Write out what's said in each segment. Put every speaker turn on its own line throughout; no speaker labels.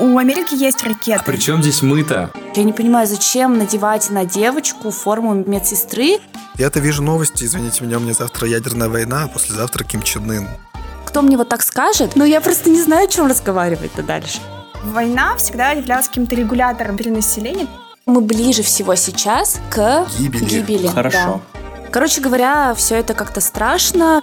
У Америки есть ракеты.
А при чем здесь мы-то?
Я не понимаю, зачем надевать на девочку форму медсестры?
Я-то вижу новости, извините меня, у меня завтра ядерная война, а послезавтра Ким Чен Ын.
Кто мне вот так скажет? Ну, я просто не знаю, о чем разговаривать-то дальше.
Война всегда являлась каким-то регулятором перенаселения.
Мы ближе всего сейчас к
Гибели.
гибели.
Хорошо.
да. Короче говоря, все это как-то страшно.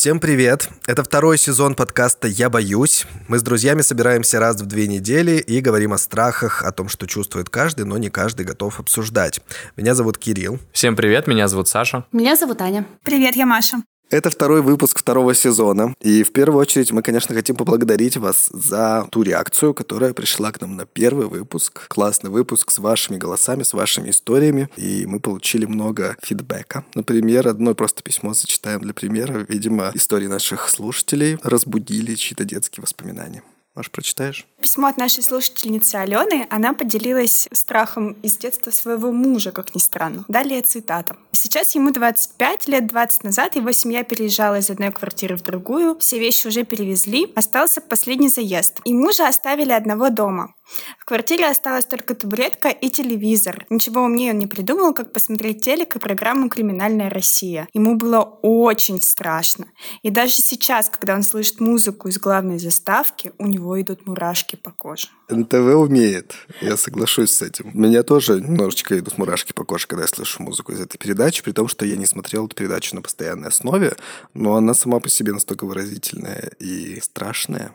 Всем привет! Это второй сезон подкаста «Я боюсь». Мы с друзьями собираемся раз в две недели и говорим о страхах, о том, что чувствует каждый, но не каждый готов обсуждать. Меня зовут Кирилл.
Всем привет, меня зовут Саша.
Меня зовут Аня.
Привет, я Маша.
Это второй выпуск второго сезона. И в первую очередь мы, конечно, хотим поблагодарить вас за ту реакцию, которая пришла к нам на первый выпуск. Классный выпуск с вашими голосами, с вашими историями. И мы получили много фидбэка. Например, одно просто письмо зачитаем для примера. Видимо, истории наших слушателей разбудили чьи-то детские воспоминания. Маш, прочитаешь?
Письмо от нашей слушательницы Алены. Она поделилась страхом из детства своего мужа, как ни странно. Далее цитата. Сейчас ему 25, лет 20 назад его семья переезжала из одной квартиры в другую, все вещи уже перевезли, остался последний заезд. И мужа оставили одного дома. В квартире осталась только табуретка и телевизор. Ничего умнее он не придумал, как посмотреть телек и программу «Криминальная Россия». Ему было очень страшно. И даже сейчас, когда он слышит музыку из главной заставки, у него идут мурашки по коже.
НТВ умеет, я соглашусь с этим. У меня тоже немножечко идут мурашки по коже, когда я слышу музыку из этой передачи, при том, что я не смотрел эту передачу на постоянной основе, но она сама по себе настолько выразительная и страшная,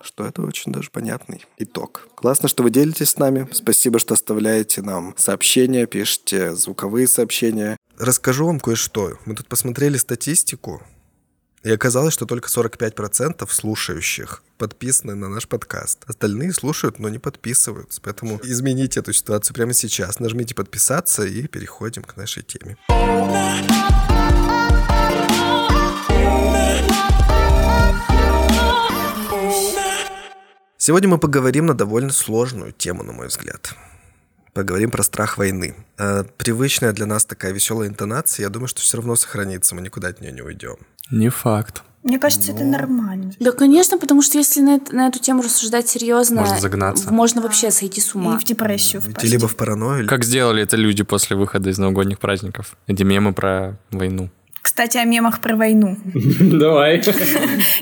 что это очень даже понятный итог. Классно, что вы делитесь с нами. Спасибо, что оставляете нам сообщения, пишите звуковые сообщения. Расскажу вам кое-что. Мы тут посмотрели статистику, и оказалось, что только 45% слушающих подписаны на наш подкаст. Остальные слушают, но не подписываются. Поэтому измените эту ситуацию прямо сейчас. Нажмите подписаться и переходим к нашей теме. Сегодня мы поговорим на довольно сложную тему, на мой взгляд. Поговорим про страх войны. Э, Привычная для нас такая веселая интонация, я думаю, что все равно сохранится, мы никуда от нее не уйдем.
Не факт.
Мне кажется, это нормально.
Да, конечно, потому что если на, на эту тему рассуждать серьезно,
Можно загнаться.
можно вообще сойти с
И
ума.
в депрессию впасть.
Идти либо в паранойю,
Как сделали это люди после выхода из новогодних праздников? Эти мемы про войну.
Кстати, о мемах про войну.
Давай.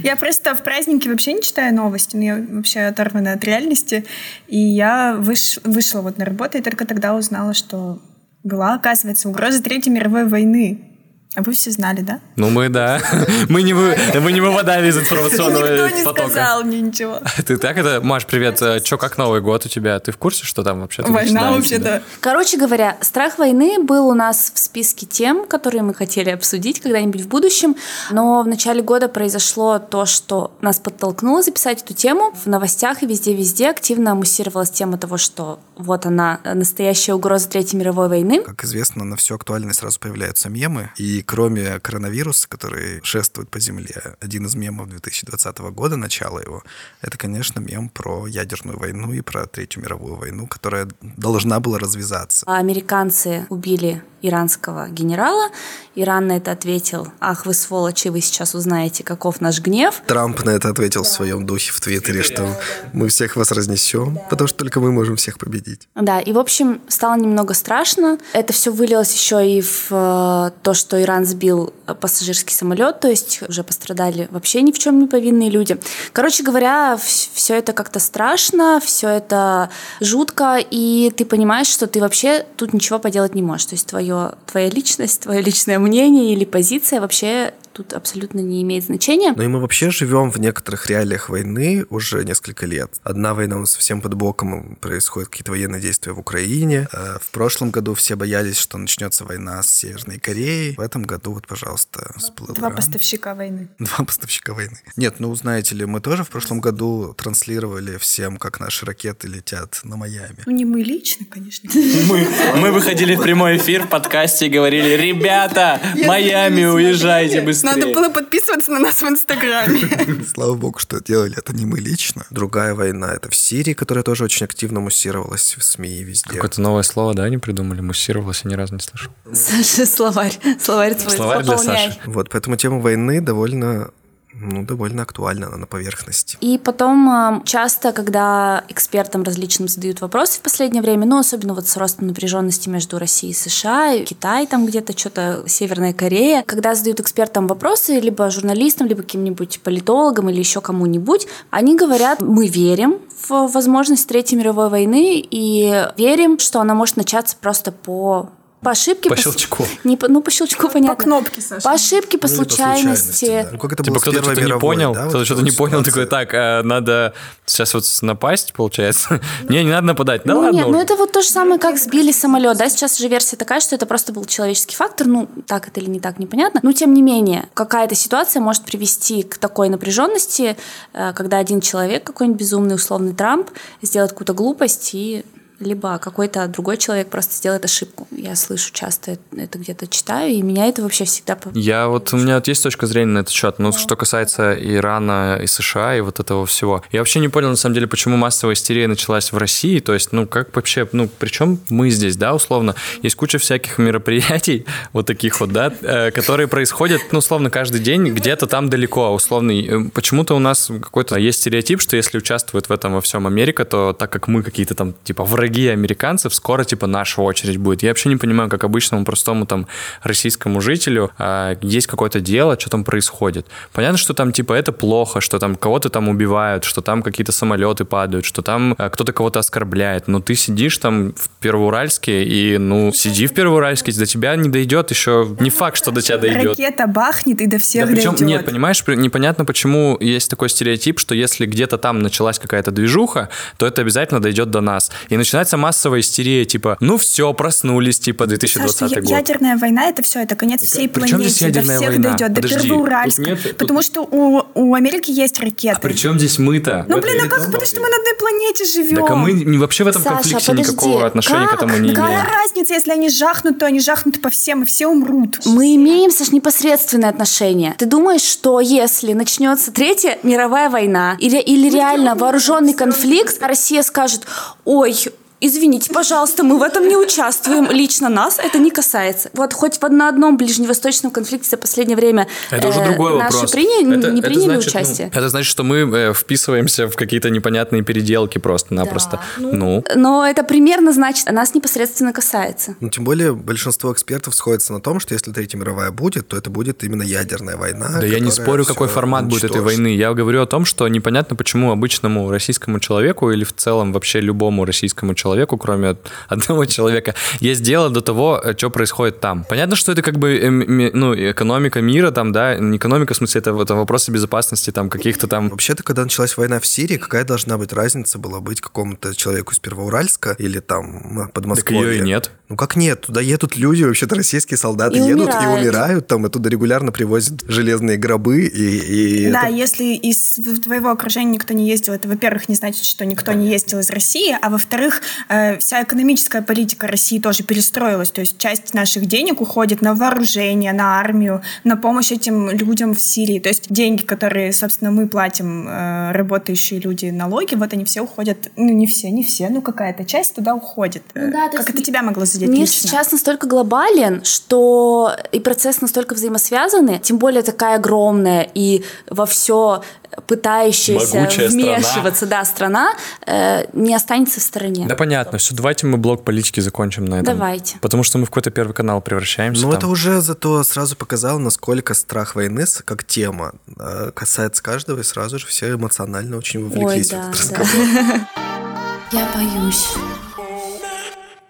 Я просто в празднике вообще не читаю новости, но я вообще оторвана от реальности. И я выш- вышла вот на работу и только тогда узнала, что была, оказывается, угроза Третьей мировой войны. А вы все знали, да?
Ну мы, да. Мы не, вы, мы не выпадали из информационного
Никто не
потока.
сказал мне ничего.
Ты так это... Маш, привет. Че, как Новый год у тебя? Ты в курсе, что там вообще
Война вообще-то.
Короче говоря, страх войны был у нас в списке тем, которые мы хотели обсудить когда-нибудь в будущем, но в начале года произошло то, что нас подтолкнуло записать эту тему. В новостях и везде-везде активно муссировалась тема того, что вот она, настоящая угроза Третьей мировой войны.
Как известно, на всю актуальность сразу появляются мемы. И кроме коронавируса, который шествует по земле, один из мемов 2020 года, начало его, это, конечно, мем про ядерную войну и про Третью мировую войну, которая должна была развязаться.
А Американцы убили иранского генерала. Иран на это ответил, ах вы сволочи, вы сейчас узнаете, каков наш гнев.
Трамп на это ответил в своем духе в Твиттере, что мы всех вас разнесем, потому что только мы можем всех победить.
Да, и в общем стало немного страшно. Это все вылилось еще и в э, то, что Иран сбил э, пассажирский самолет, то есть уже пострадали вообще ни в чем не повинные люди. Короче говоря, все это как-то страшно, все это жутко, и ты понимаешь, что ты вообще тут ничего поделать не можешь. То есть твое, твоя личность, твое личное мнение или позиция вообще тут абсолютно не имеет значения.
Ну и мы вообще живем в некоторых реалиях войны уже несколько лет. Одна война у нас совсем под боком, происходят какие-то военные действия в Украине. Э, В прошлом году все боялись, что начнется война с Северной Кореей. В этом году вот, пожалуйста, всплыл
Два
Иран.
поставщика войны.
Два поставщика войны. Нет, ну знаете ли, мы тоже в прошлом году транслировали всем, как наши ракеты летят на Майами.
Ну, не мы лично, конечно.
Мы, мы выходили в прямой эфир в подкасте и говорили, ребята, Майами, уезжайте быстрее.
Надо было подписываться на нас в Инстаграме.
Слава богу, что делали это не мы лично. Другая война это в Сирии, которая тоже очень активно муссировалась в СМИ и везде.
Какое-то новое слово, да, они придумали? Муссировалось, я ни разу не слышал.
Саша, словарь. Словарь твой
Словарь для. Саши.
Вот, поэтому тема войны довольно Ну, довольно актуально она на поверхности.
И потом э, часто, когда экспертам различным задают вопросы в последнее время, ну, особенно вот с ростом напряженности между Россией и США, Китай там где-то, что-то Северная Корея, когда задают экспертам вопросы, либо журналистам, либо каким-нибудь политологам или еще кому-нибудь, они говорят, мы верим в возможность Третьей мировой войны и верим, что она может начаться просто по по ошибке.
По щелчку.
Не по, ну, по щелчку, понятно.
По кнопке, Саша.
По ошибке, по
Ну,
случайности.
да. Ну, как это
Типа кто-то что-то не понял,
да, вот
кто-то
эта
что-то не
вот
понял, такой, так, а, надо сейчас вот напасть, получается. Не, не надо нападать. Да
ну,
ладно.
нет, ну это вот то же самое, как сбили самолет, да, сейчас же версия такая, что это просто был человеческий фактор, ну, так это или не так, непонятно, но тем не менее, какая-то ситуация может привести к такой напряженности, э, когда один человек, какой-нибудь безумный условный Трамп, сделает какую-то глупость и либо какой-то другой человек просто сделает ошибку. Я слышу часто это где-то читаю, и меня это вообще всегда...
Я вот, у меня вот есть точка зрения на этот счет, ну, что касается Ирана и США и вот этого всего. Я вообще не понял, на самом деле, почему массовая истерия началась в России, то есть, ну, как вообще, ну, причем мы здесь, да, условно, есть куча всяких мероприятий, вот таких вот, да, э, которые происходят, ну, условно, каждый день где-то там далеко, условный. Э, Почему-то у нас какой-то есть стереотип, что если участвует в этом во всем Америка, то так как мы какие-то там, типа, враги американцев, скоро, типа, наша очередь будет. Я вообще не понимаю, как обычному простому там российскому жителю а, есть какое-то дело, что там происходит. Понятно, что там, типа, это плохо, что там кого-то там убивают, что там какие-то самолеты падают, что там а, кто-то кого-то оскорбляет. Но ты сидишь там в Первоуральске и, ну, сиди в Первоуральске, до тебя не дойдет еще, не факт, что до тебя дойдет.
Ракета бахнет и до всех
Да причем,
дойдет.
нет, понимаешь, непонятно, почему есть такой стереотип, что если где-то там началась какая-то движуха, то это обязательно дойдет до нас. И начинается массовая истерия, типа, ну все, проснулись, типа, 2020
Саша,
год.
ядерная война это все, это конец всей
при чем здесь
планете, до
ядерная
всех
война?
дойдет, до
Подожди,
Первоуральска.
тут нет- тут-
Потому что у, у Америки есть ракеты.
А при чем здесь мы-то?
Ну блин, а как? Потому что мы на одной планете живем.
Так а мы не- вообще в этом
Саша,
конфликте
подожди,
никакого отношения
как?
к этому не
Какая
имеем.
разница, если они жахнут, то они жахнут по всем, и все умрут.
Мы имеем, Саш, непосредственное отношение. Ты думаешь, что если начнется Третья мировая война или, или реально вооруженный конфликт, Россия скажет, ой, Извините, пожалуйста, мы в этом не участвуем. Лично нас это не касается. Вот хоть в на одном ближневосточном конфликте за последнее время
Это уже
э,
другой
наши
вопрос.
приня-
Это-
не
это
приняли
значит, ну,
участие.
это значит, что мы э, вписываемся в какие-то непонятные переделки просто-напросто. Ну,
Но это примерно значит, нас непосредственно касается.
Ну, тем более, большинство экспертов сходятся на том, что если Третья мировая будет, то это будет именно ядерная война.
Да я не спорю, какой формат будет этой
уничтожит.
войны. Я говорю о том, что непонятно, почему обычному российскому человеку или в целом вообще любому российскому человеку, кроме одного человека, есть дело до того, что происходит там. Понятно, что это как бы эм, ну, экономика мира, там, да, не экономика, в смысле, это, это вопросы безопасности, там, каких-то там
Вообще-то, когда началась война в Сирии, какая должна быть разница была быть какому-то человеку из Первоуральска или там Подмосковья?
Так ее и нет.
Ну как нет? Туда едут люди, вообще-то российские солдаты
И
едут и
умирают.
умирают, там оттуда регулярно привозят железные гробы и... и
Да,
это-
если из твоего окружения никто не ездил, это, во-первых, не значит, что никто не ездил из России, а во-вторых, э, вся экономическая политика России тоже перестроилась. То есть часть наших денег уходит на вооружение, на армию, на помощь этим людям в Сирии. То есть деньги, которые, собственно, мы платим, э, работающие люди, налоги, вот они все уходят, ну не все, не все, ну какая-то часть туда уходит.
Ну да,
как это тебя могло задеть
Мир
лично?
сейчас настолько глобален, что и процесс настолько взаимосвязаны, тем более такая огромная и во все пытающаяся
Могучая страна.
вмешиваться, да, страна, э, не останется в стороне.
Да понятно, все, давайте мы блок политики закончим на этом.
Давайте.
Потому что мы в какой-то первый канал превращаемся.
Ну, это уже зато сразу показало, насколько страх войны как тема э, касается каждого, и сразу же все эмоционально очень
Ой,
вовлеклись
да,
в этот
да.
разговор.
Я боюсь.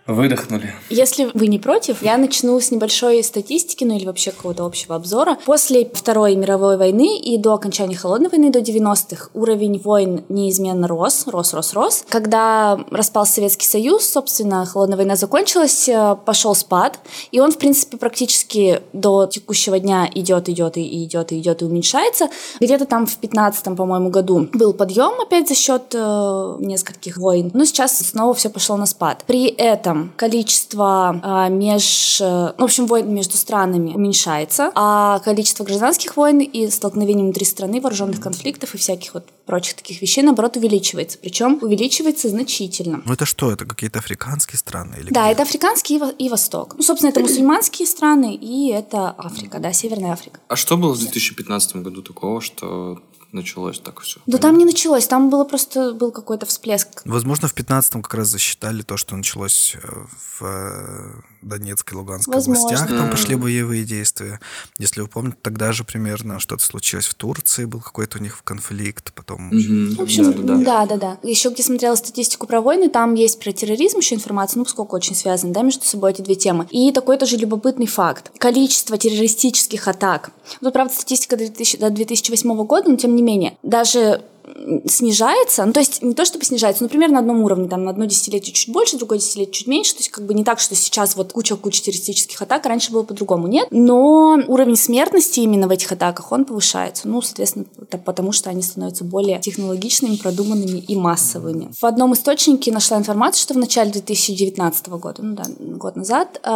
Выдохнули.
Если вы не против, я начну с небольшой статистики, ну или вообще какого-то общего обзора. После Второй мировой войны и до окончания Холодной войны, до 90-х, уровень войн неизменно рос, рос, рос, рос. Когда распался Советский Союз, собственно, Холодная война закончилась, э, пошел спад, и он, в принципе, практически до текущего дня идет, идет, и идет, и идет, и уменьшается. Где-то там в 15 по-моему, году был подъем опять за счет э, нескольких войн, но сейчас снова все пошло на спад. При этом этом количество а, меж, э, ну, в общем, войн между странами уменьшается, а количество гражданских войн и столкновений внутри страны, вооруженных конфликтов и всяких вот прочих таких вещей, наоборот, увеличивается. Причем увеличивается значительно.
Ну это что? Это какие-то африканские страны? Или
Да,
где?
это африканский и, во- и Восток. Ну, собственно, это мусульманские страны, и это Африка, да, Северная Африка.
А что было в 2015 году такого, что началось так все?
Да там не началось, там было просто был какой-то всплеск.
Возможно, в 15-м как раз засчитали то, что началось э, в э, Донецкой и Луганской
Возможно.
областях. Там пошли боевые действия. Если вы помните, тогда же примерно что-то случилось в Турции, был какой-то у них конфликт, потом...
В общем, да, да, да. Еще где смотрела статистику про войны, там есть про терроризм еще информация, ну, поскольку очень связаны, да, между собой эти две темы. И такой тоже любопытный факт. Количество террористических атак. Тут, правда, статистика до 2000 до 2008 года, но тем не менее, даже снижается, ну, то есть не то чтобы снижается, но примерно на одном уровне, там, на одно десятилетие чуть больше, другое десятилетие чуть меньше, то есть как бы не так, что сейчас вот куча-куча террористических атак, а раньше было по-другому, нет, но уровень смертности именно в этих атаках, он повышается, ну, соответственно, это потому что они становятся более технологичными, продуманными и массовыми. В одном источнике нашла информацию, что в начале 2019 года, ну да, год назад, э,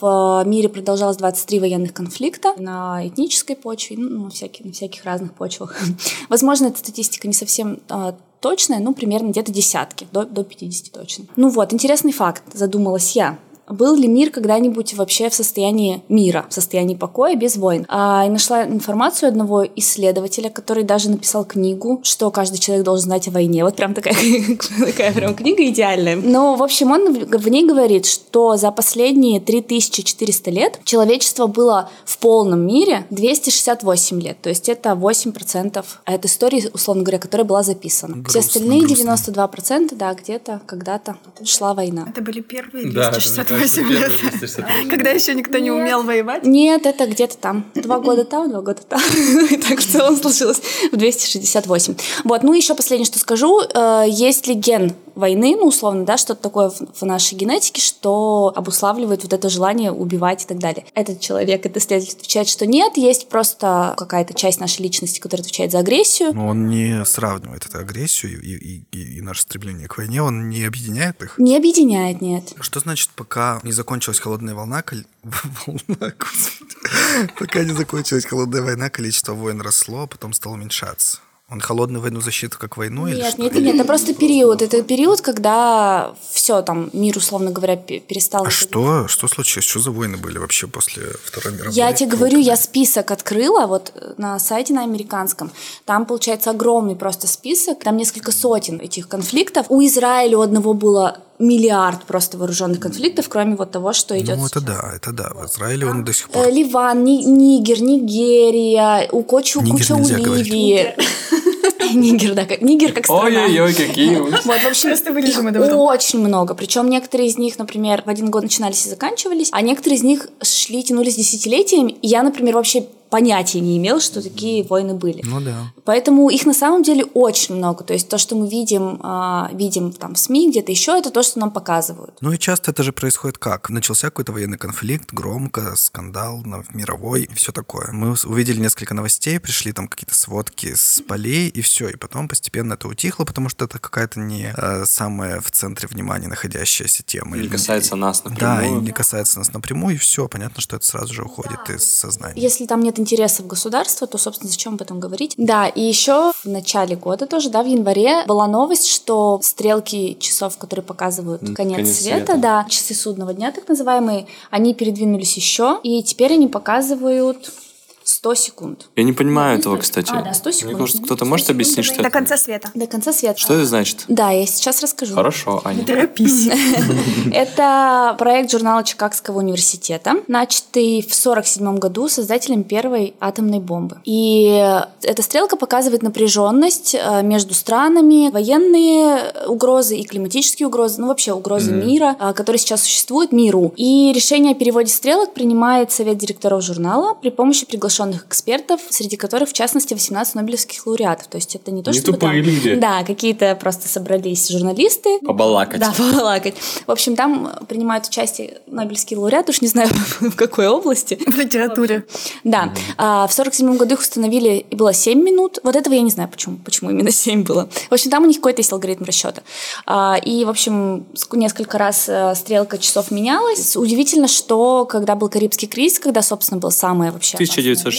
в мире продолжалось 23 военных конфликта на этнической почве, ну, на всяких, на всяких разных почвах. Возможно, эта статистика не совсем а, точная, ну, примерно где-то десятки, до, до 50 точно. Ну вот, интересный факт, задумалась я. Был ли мир когда-нибудь вообще в состоянии мира, в состоянии покоя, без войн? А, и нашла информацию одного исследователя, который даже написал книгу, что каждый человек должен знать о войне. Вот прям такая, такая прям книга идеальная. Но, в общем, он в ней говорит, что за последние 3400 лет человечество было в полном мире 268 лет. То есть это 8% от истории, условно говоря, которая была записана. Все
Грустно,
остальные
грустно.
92%, да, где-то когда-то шла война.
Это были первые
Да,
268 лет. Когда еще никто не умел воевать.
Нет, это где-то там. Два года там, два года там. И так в целом сложилось в 268. Вот, ну еще последнее, что скажу. Э, Есть ли ген войны, ну, условно, да, что-то такое в в нашей генетике, что обуславливает вот это желание убивать и так далее. Этот человек, этот исследователь отвечает, что нет, есть просто какая-то часть нашей личности, которая отвечает за агрессию.
Но он не сравнивает эту агрессию и, и- и- и наше стремление к войне, он не объединяет их.
Не объединяет, нет.
Что значит, пока не закончилась холодная волна, коль- волна, пока не закончилась холодная война, количество войн росло, а потом стало уменьшаться? Он холодную войну засчитывает как войну или
Нет,
что?
нет, нет, это просто период. Это период, когда все там, мир, условно говоря, пе- перестал...
А что, что случилось? Что за войны были вообще после Второй мировой?
Я тебе говорю, я список открыла вот э, на сайте на американском. Там, получается, огромный просто список. Там несколько сотен этих конфликтов. У Израиля у одного было миллиард просто вооруженных конфликтов, кроме вот того, что идет.
Ну, это да, это да. В Израиле он до сих пор...
Э, Ливан, Ни- Нигер, Нигерия, у куча,
Нигер
куча у. Ливии. Нигер, да, как Нигер как страна.
Ой-ой-ой, какие.
Вот, в общем,
Просто вырежем это потом.
очень много. Причем некоторые из них, например, в один год начинались и заканчивались, а некоторые из них шли, тянулись десятилетиями. И я, например, вообще понятия не имела, что такие войны были.
Ну да.
Поэтому их на самом деле очень много. То есть то, что мы видим, а, видим там в СМИ, где-то еще, это то, что нам показывают.
Ну и часто это же происходит как? Начался какой-то военный конфликт, громко, скандал на- мировой и все такое. Мы увидели несколько новостей, пришли там какие-то сводки с полей и все. И потом постепенно это утихло, потому что это какая-то не э, самая в центре внимания находящаяся тема.
Не
Или-
касается нас
Да, и
напрямую.
не касается нас напрямую, и все. Понятно, что это сразу же уходит из сознания.
Если там нет интересов государства, то, собственно, зачем об этом говорить? Да, и еще в начале года тоже, да, в январе была новость, что стрелки часов, которые показывают конец,
конец
света,
света.
да, часы судного дня, так называемые, они передвинулись еще, и теперь они показывают 100 секунд.
Я не понимаю этого, кстати.
А, да, 100 секунд.
Мне кажется, кто-то
100
может
секунд
объяснить,
это
что
До
это?
конца света.
До конца света.
Что это значит?
Да, я сейчас расскажу.
Хорошо, Аня.
Торопись.
Это проект журнала Чикагского университета, начатый в 1947 году создателем первой атомной бомбы. И эта стрелка показывает напряженность э, между странами, военные угрозы и климатические угрозы, ну вообще угрозы мира, э, которые сейчас существуют, миру. И решение о переводе стрелок принимает совет директоров журнала при помощи приглашенных международных экспертов, среди которых, в частности, 18 нобелевских лауреатов. То есть это не то,
Не
чтобы
тупые
там-
люди.
Да, какие-то просто собрались журналисты.
Побалакать.
Да, побалакать. В общем, там принимают участие нобелевские лауреаты, уж не знаю в какой области.
В литературе.
Да. А, в сорок седьмом году их установили, и было 7 минут. Вот этого я не знаю, почему, почему именно 7 было. В общем, там у них какой-то есть алгоритм расчета. А, и, в общем, ск- несколько раз э, стрелка часов менялась. Удивительно, что когда был Карибский кризис, когда, собственно, был самое вообще
В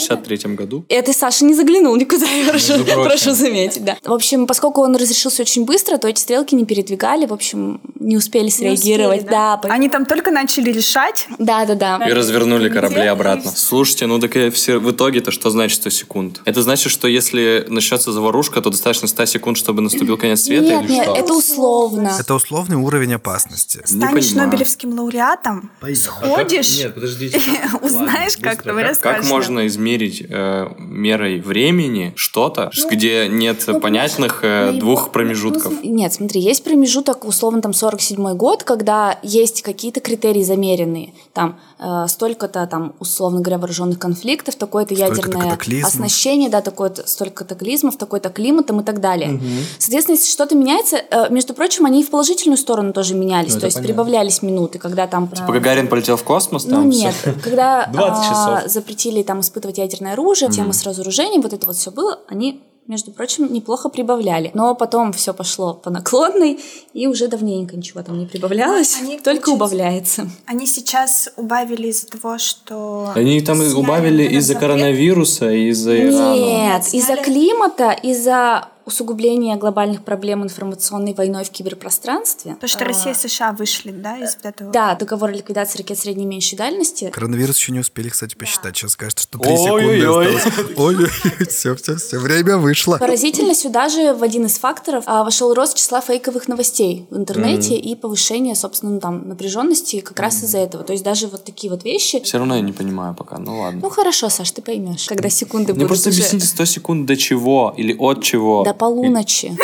1963 году.
это Саша не заглянул никуда, я прошу,
прочим.
прошу заметить, да. В общем, поскольку он разрешился очень быстро, то эти стрелки не передвигали, в общем, не успели среагировать.
успели,
да, по-
Они там только начали решать.
да, да, да.
И развернули корабли обратно. Слушайте, ну так все, в итоге-то что значит 100 секунд? Это значит, что если начнется заварушка, то достаточно 100 секунд, чтобы наступил конец света
Нет,
или
нет,
что?
это условно.
Это условный уровень опасности.
Станешь. Нобелевским лауреатом, сходишь,
Нет, подождите.
узнаешь, как там
Как
расскажешь.
можно измерить э, мерой времени что-то, где нет понятных э,
Ну,
двух
ну,
промежутков?
см- Нет, смотри, есть промежуток, условно, там 47 год, когда есть какие-то критерии замеренные. Там э, столько-то, там, условно говоря, вооруженных конфликтов, такое-то ядерное оснащение, да, такое-то, столько катаклизмов, такой-то климатом и так далее. Соответственно, если что-то меняется, э, между прочим, они и в положительную сторону тоже менялись,
Ну,
то есть прибавлялись минуты, когда там...
Типа Гагарин полетел в космос?
Ну
Там
нет,
всё?
когда
20
а, запретили там испытывать ядерное оружие, тема с разоружением, вот это вот все было, они между прочим, неплохо прибавляли. Но потом все пошло по наклонной, и уже давненько ничего там не прибавлялось,
Они,
только убавляется.
Они сейчас убавили из-за того, что...
Они там
сняли
убавили из-за
запрет.
коронавируса, и из-за Ирана.
Нет, из-за
Сняли?
климата, из-за усугубления глобальных проблем информационной войной в киберпространстве.
Потому что Россия и США вышли, да, из вот этого...
Да, договор о ликвидации ракет средней и меньшей дальности.
Коронавирус еще не успели, кстати, посчитать. Сейчас скажут, что 3
Ой-ой-ой.
секунды осталось. Ой-ой-ой, все, все, все, время вышло.
Поразительно, сюда же в один из факторов а, вошел рост числа фейковых новостей в интернете и повышение, собственно, ну, там, напряженности как раз из-за этого. То есть даже вот такие вот вещи.
Все равно я не понимаю пока, ну ладно.
Ну хорошо, Саш, ты поймешь, когда секунды
Мне
будут
просто
уже
объясните 100 секунд до чего или от чего.
до полуночи.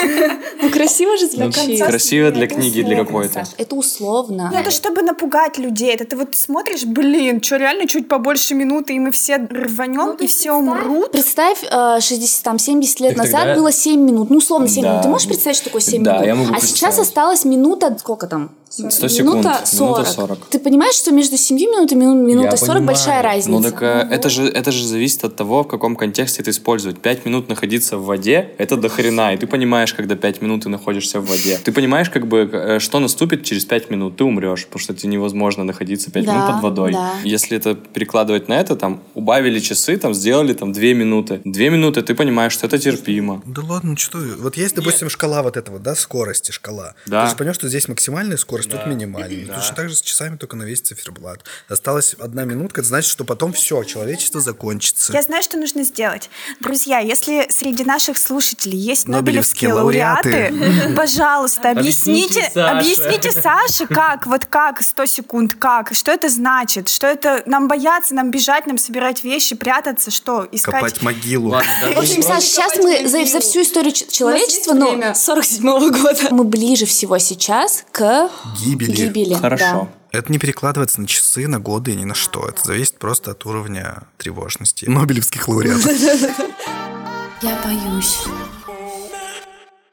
Ну красиво же звучит.
Красиво для книги, для какой-то.
Это условно.
Ну, это чтобы напугать людей. Это ты вот смотришь, блин, что реально чуть побольше минуты, и мы все рванем, и все умрут.
Представь, э, 60, там, 70 лет назад было 7 минут. Ну, условно, 7
Да.
минут. Ты можешь представить, что такое 7
Да,
минут? а сейчас осталась минута, сколько там?
100 секунд,
Минута
минута
40.
40.
Ты понимаешь, что между 7 минутами и мину- минутой
Я
40
понимаю.
большая разница?
Ну так э, это же это же зависит от того, в каком контексте это использовать. Пять минут находиться в воде это до хрена, и ты понимаешь, когда пять минут ты находишься в воде. Ты понимаешь, как бы э, что наступит через пять минут, ты умрешь, потому что тебе невозможно находиться пять
Да,
минут под водой.
да.
Если это перекладывать на это, там убавили часы, там сделали там две минуты, две минуты, ты понимаешь, что это терпимо.
Да ладно, ну что ты? Вот есть, допустим, шкала вот этого, да, скорости шкала.
Да.
Ты же понимаешь, что здесь максимальная скорость, тут минимальная. Точно так же с часами, только на весь циферблат. Осталась одна минутка, это значит, что потом все, человечество закончится.
Я знаю, что нужно сделать. Друзья, если среди наших слушателей есть
Нобелевские
Нобелевские лауреаты, пожалуйста,
Объясните
объясните,
Саше.
как, вот как, 100 секунд, как, что это значит, что это, нам бояться, нам бежать, нам собирать вещи, прятаться, что, искать...
Копать могилу.
В общем, Саш, сейчас мы за, за всю историю человечества, ну, 47 года, мы ближе всего сейчас к
Гибели.
гибели.
Хорошо.
Это не перекладывается на часы, на годы и ни на что. Это зависит просто от уровня тревожности нобелевских лауреатов.
Я боюсь.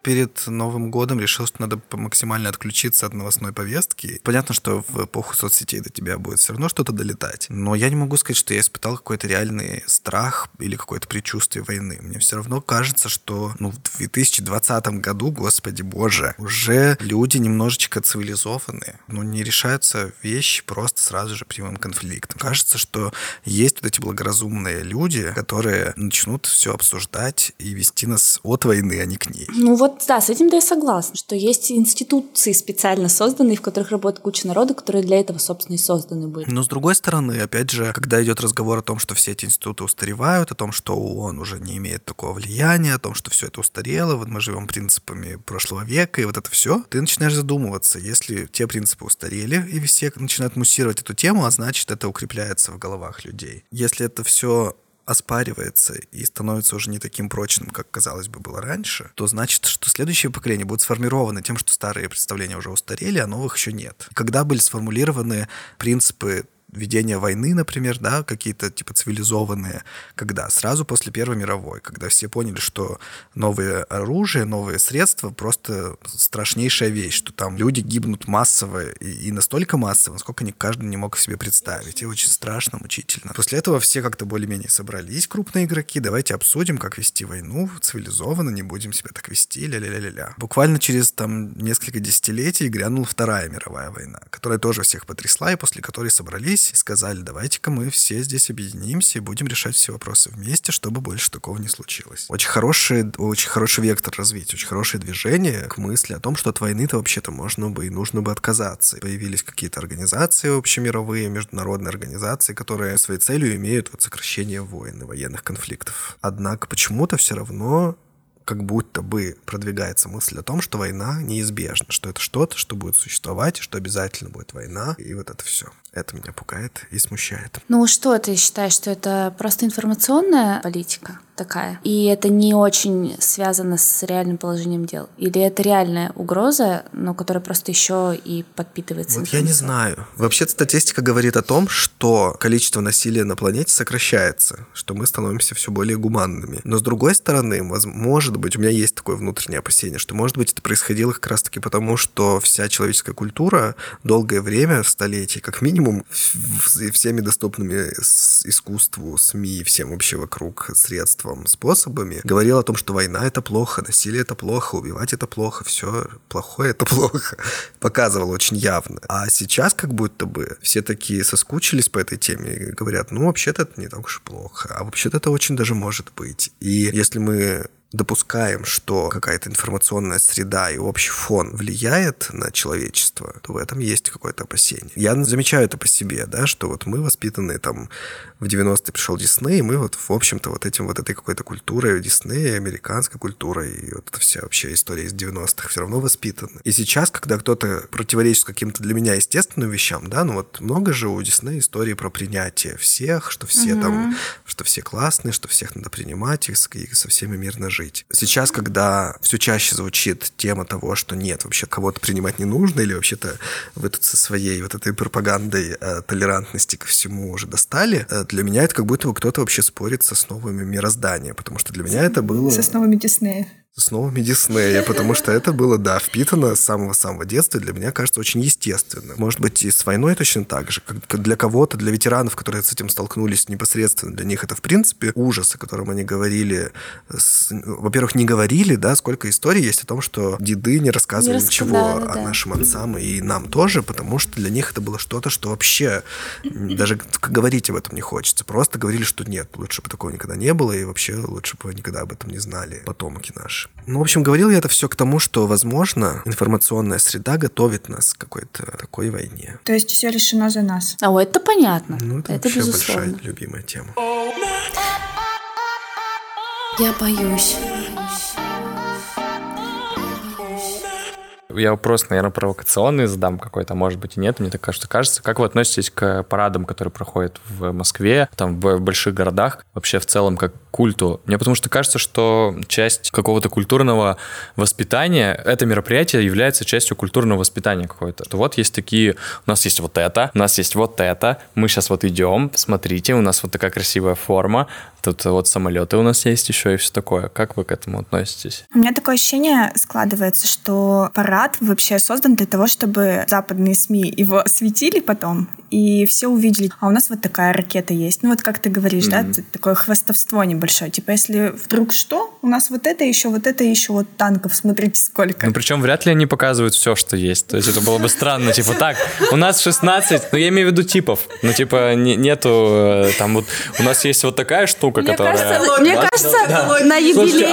Перед Новым годом решил, что надо максимально отключиться от новостной повестки. Понятно, что в эпоху соцсетей до тебя будет все равно что-то долетать. Но я не могу сказать, что я испытал какой-то реальный страх или какое-то предчувствие войны. Мне все равно кажется, что ну, в 2020 году, господи боже, уже люди немножечко цивилизованы. Ну, не решаются вещи просто сразу же прямым конфликтом. Кажется, что есть вот эти благоразумные люди, которые начнут все обсуждать и вести нас от войны, а не к ней.
Ну вот, да, с этим-то я согласна, что есть институции специально созданные, в которых работает куча народа, которые для этого, собственно, и созданы были.
Но с другой стороны, опять же, когда идет разговор о том, что все эти институты устаревают, о том, что ООН уже не имеет такого влияния, о том, что все это устарело, вот мы живем принципами прошлого века, и вот это все, ты начинаешь задумываться, если те принципы устарели, и все начинают муссировать эту тему, а значит, это укрепляется в головах людей. Если это все оспаривается и становится уже не таким прочным, как, казалось бы, было раньше, то значит, что следующее поколение будет сформировано тем, что старые представления уже устарели, а новых еще нет. Когда были сформулированы принципы ведения войны, например, да, какие-то типа цивилизованные, когда сразу после Первой мировой, когда все поняли, что новые оружие, новые средства просто страшнейшая вещь, что там люди гибнут массово и, и настолько массово, насколько ни каждый не мог себе представить. И очень страшно, мучительно. После этого все как-то более-менее собрались, крупные игроки, давайте обсудим, как вести войну цивилизованно, не будем себя так вести, ля-ля-ля-ля. Буквально через там несколько десятилетий грянула Вторая мировая война, которая тоже всех потрясла, и после которой собрались и сказали, давайте-ка мы все здесь объединимся и будем решать все вопросы вместе, чтобы больше такого не случилось. Очень хороший, очень хороший вектор развития, очень хорошее движение к мысли о том, что от войны-то вообще-то можно бы и нужно бы отказаться. Появились какие-то организации общемировые, международные организации, которые своей целью имеют вот сокращение войн и военных конфликтов. Однако почему-то все равно как будто бы продвигается мысль о том, что война неизбежна, что это что-то, что будет существовать, что обязательно будет война, и вот это все. Это меня пугает и смущает.
Ну что ты считаешь, что это просто информационная политика такая? И это не очень связано с реальным положением дел? Или это реальная угроза, но которая просто еще и подпитывается?
Вот я не знаю. Вообще статистика говорит о том, что количество насилия на планете сокращается, что мы становимся все более гуманными. Но с другой стороны, может быть, у меня есть такое внутреннее опасение, что может быть это происходило как раз-таки потому, что вся человеческая культура долгое время, столетия как минимум, минимум всеми доступными искусству, СМИ, всем вообще вокруг средством, способами, говорил о том, что война — это плохо, насилие — это плохо, убивать — это плохо, все плохое — это плохо. Показывал очень явно. А сейчас как будто бы все такие соскучились по этой теме и говорят, ну, вообще-то это не так уж и плохо, а вообще-то это очень даже может быть. И если мы допускаем, что какая-то информационная среда и общий фон влияет на человечество, то в этом есть какое-то опасение. Я замечаю это по себе, да, что вот мы воспитаны там в 90-е пришел Дисней, и мы вот, в общем-то, вот этим вот этой какой-то культурой Диснея, американской культурой, и вот эта вся вообще история из 90-х все равно воспитаны. И сейчас, когда кто-то противоречит каким-то для меня естественным вещам, да, ну вот много же у Диснея истории про принятие всех, что все mm-hmm. там, что все классные, что всех надо принимать и со всеми мирно жить жить. Сейчас, когда все чаще звучит тема того, что нет, вообще кого-то принимать не нужно, или вообще-то вы тут со своей вот этой пропагандой э, толерантности ко всему уже достали, э, для меня это как будто бы кто-то вообще спорит с основами мироздания, потому что для меня это было...
С основами Диснея
с новыми Диснея, потому что это было, да, впитано с самого-самого детства, для меня кажется очень естественно. Может быть, и с войной точно так же. Как для кого-то, для ветеранов, которые с этим столкнулись непосредственно, для них это, в принципе, ужас, о котором они говорили. Во-первых, не говорили, да, сколько историй есть о том, что деды не рассказывали не ничего да, о да. нашим отцам и нам тоже, потому что для них это было что-то, что вообще даже говорить об этом не хочется. Просто говорили, что нет, лучше бы такого никогда не было, и вообще лучше бы никогда об этом не знали потомки наши. Ну, в общем, говорил я это все к тому, что, возможно, информационная среда готовит нас к какой-то такой войне.
То есть все решено за нас.
А, это понятно.
Ну, это, это вообще безусловно. большая любимая тема.
Я боюсь.
Я вопрос, наверное, провокационный задам какой-то, может быть, и нет. Мне так кажется, кажется. Как вы относитесь к парадам, которые проходят в Москве, там, в больших городах, вообще в целом, как культу? Мне потому что кажется, что часть какого-то культурного воспитания, это мероприятие является частью культурного воспитания какой-то. Вот есть такие, у нас есть вот это, у нас есть вот это, мы сейчас вот идем, смотрите, у нас вот такая красивая форма, Тут вот самолеты у нас есть еще и все такое. Как вы к этому относитесь?
У меня такое ощущение складывается, что парад вообще создан для того, чтобы западные СМИ его осветили потом и все увидели. А у нас вот такая ракета есть. Ну вот как ты говоришь, mm-hmm. да, такое хвастовство небольшое. Типа если вдруг что, у нас вот это еще, вот это еще, вот танков, смотрите сколько.
Ну причем вряд ли они показывают все, что есть. То есть это было бы странно. Типа так, у нас 16, ну я имею в виду типов. Ну типа нету э, там вот, у нас есть вот такая штука,
мне
которая...
Кажется, мне кажется, на юбилей...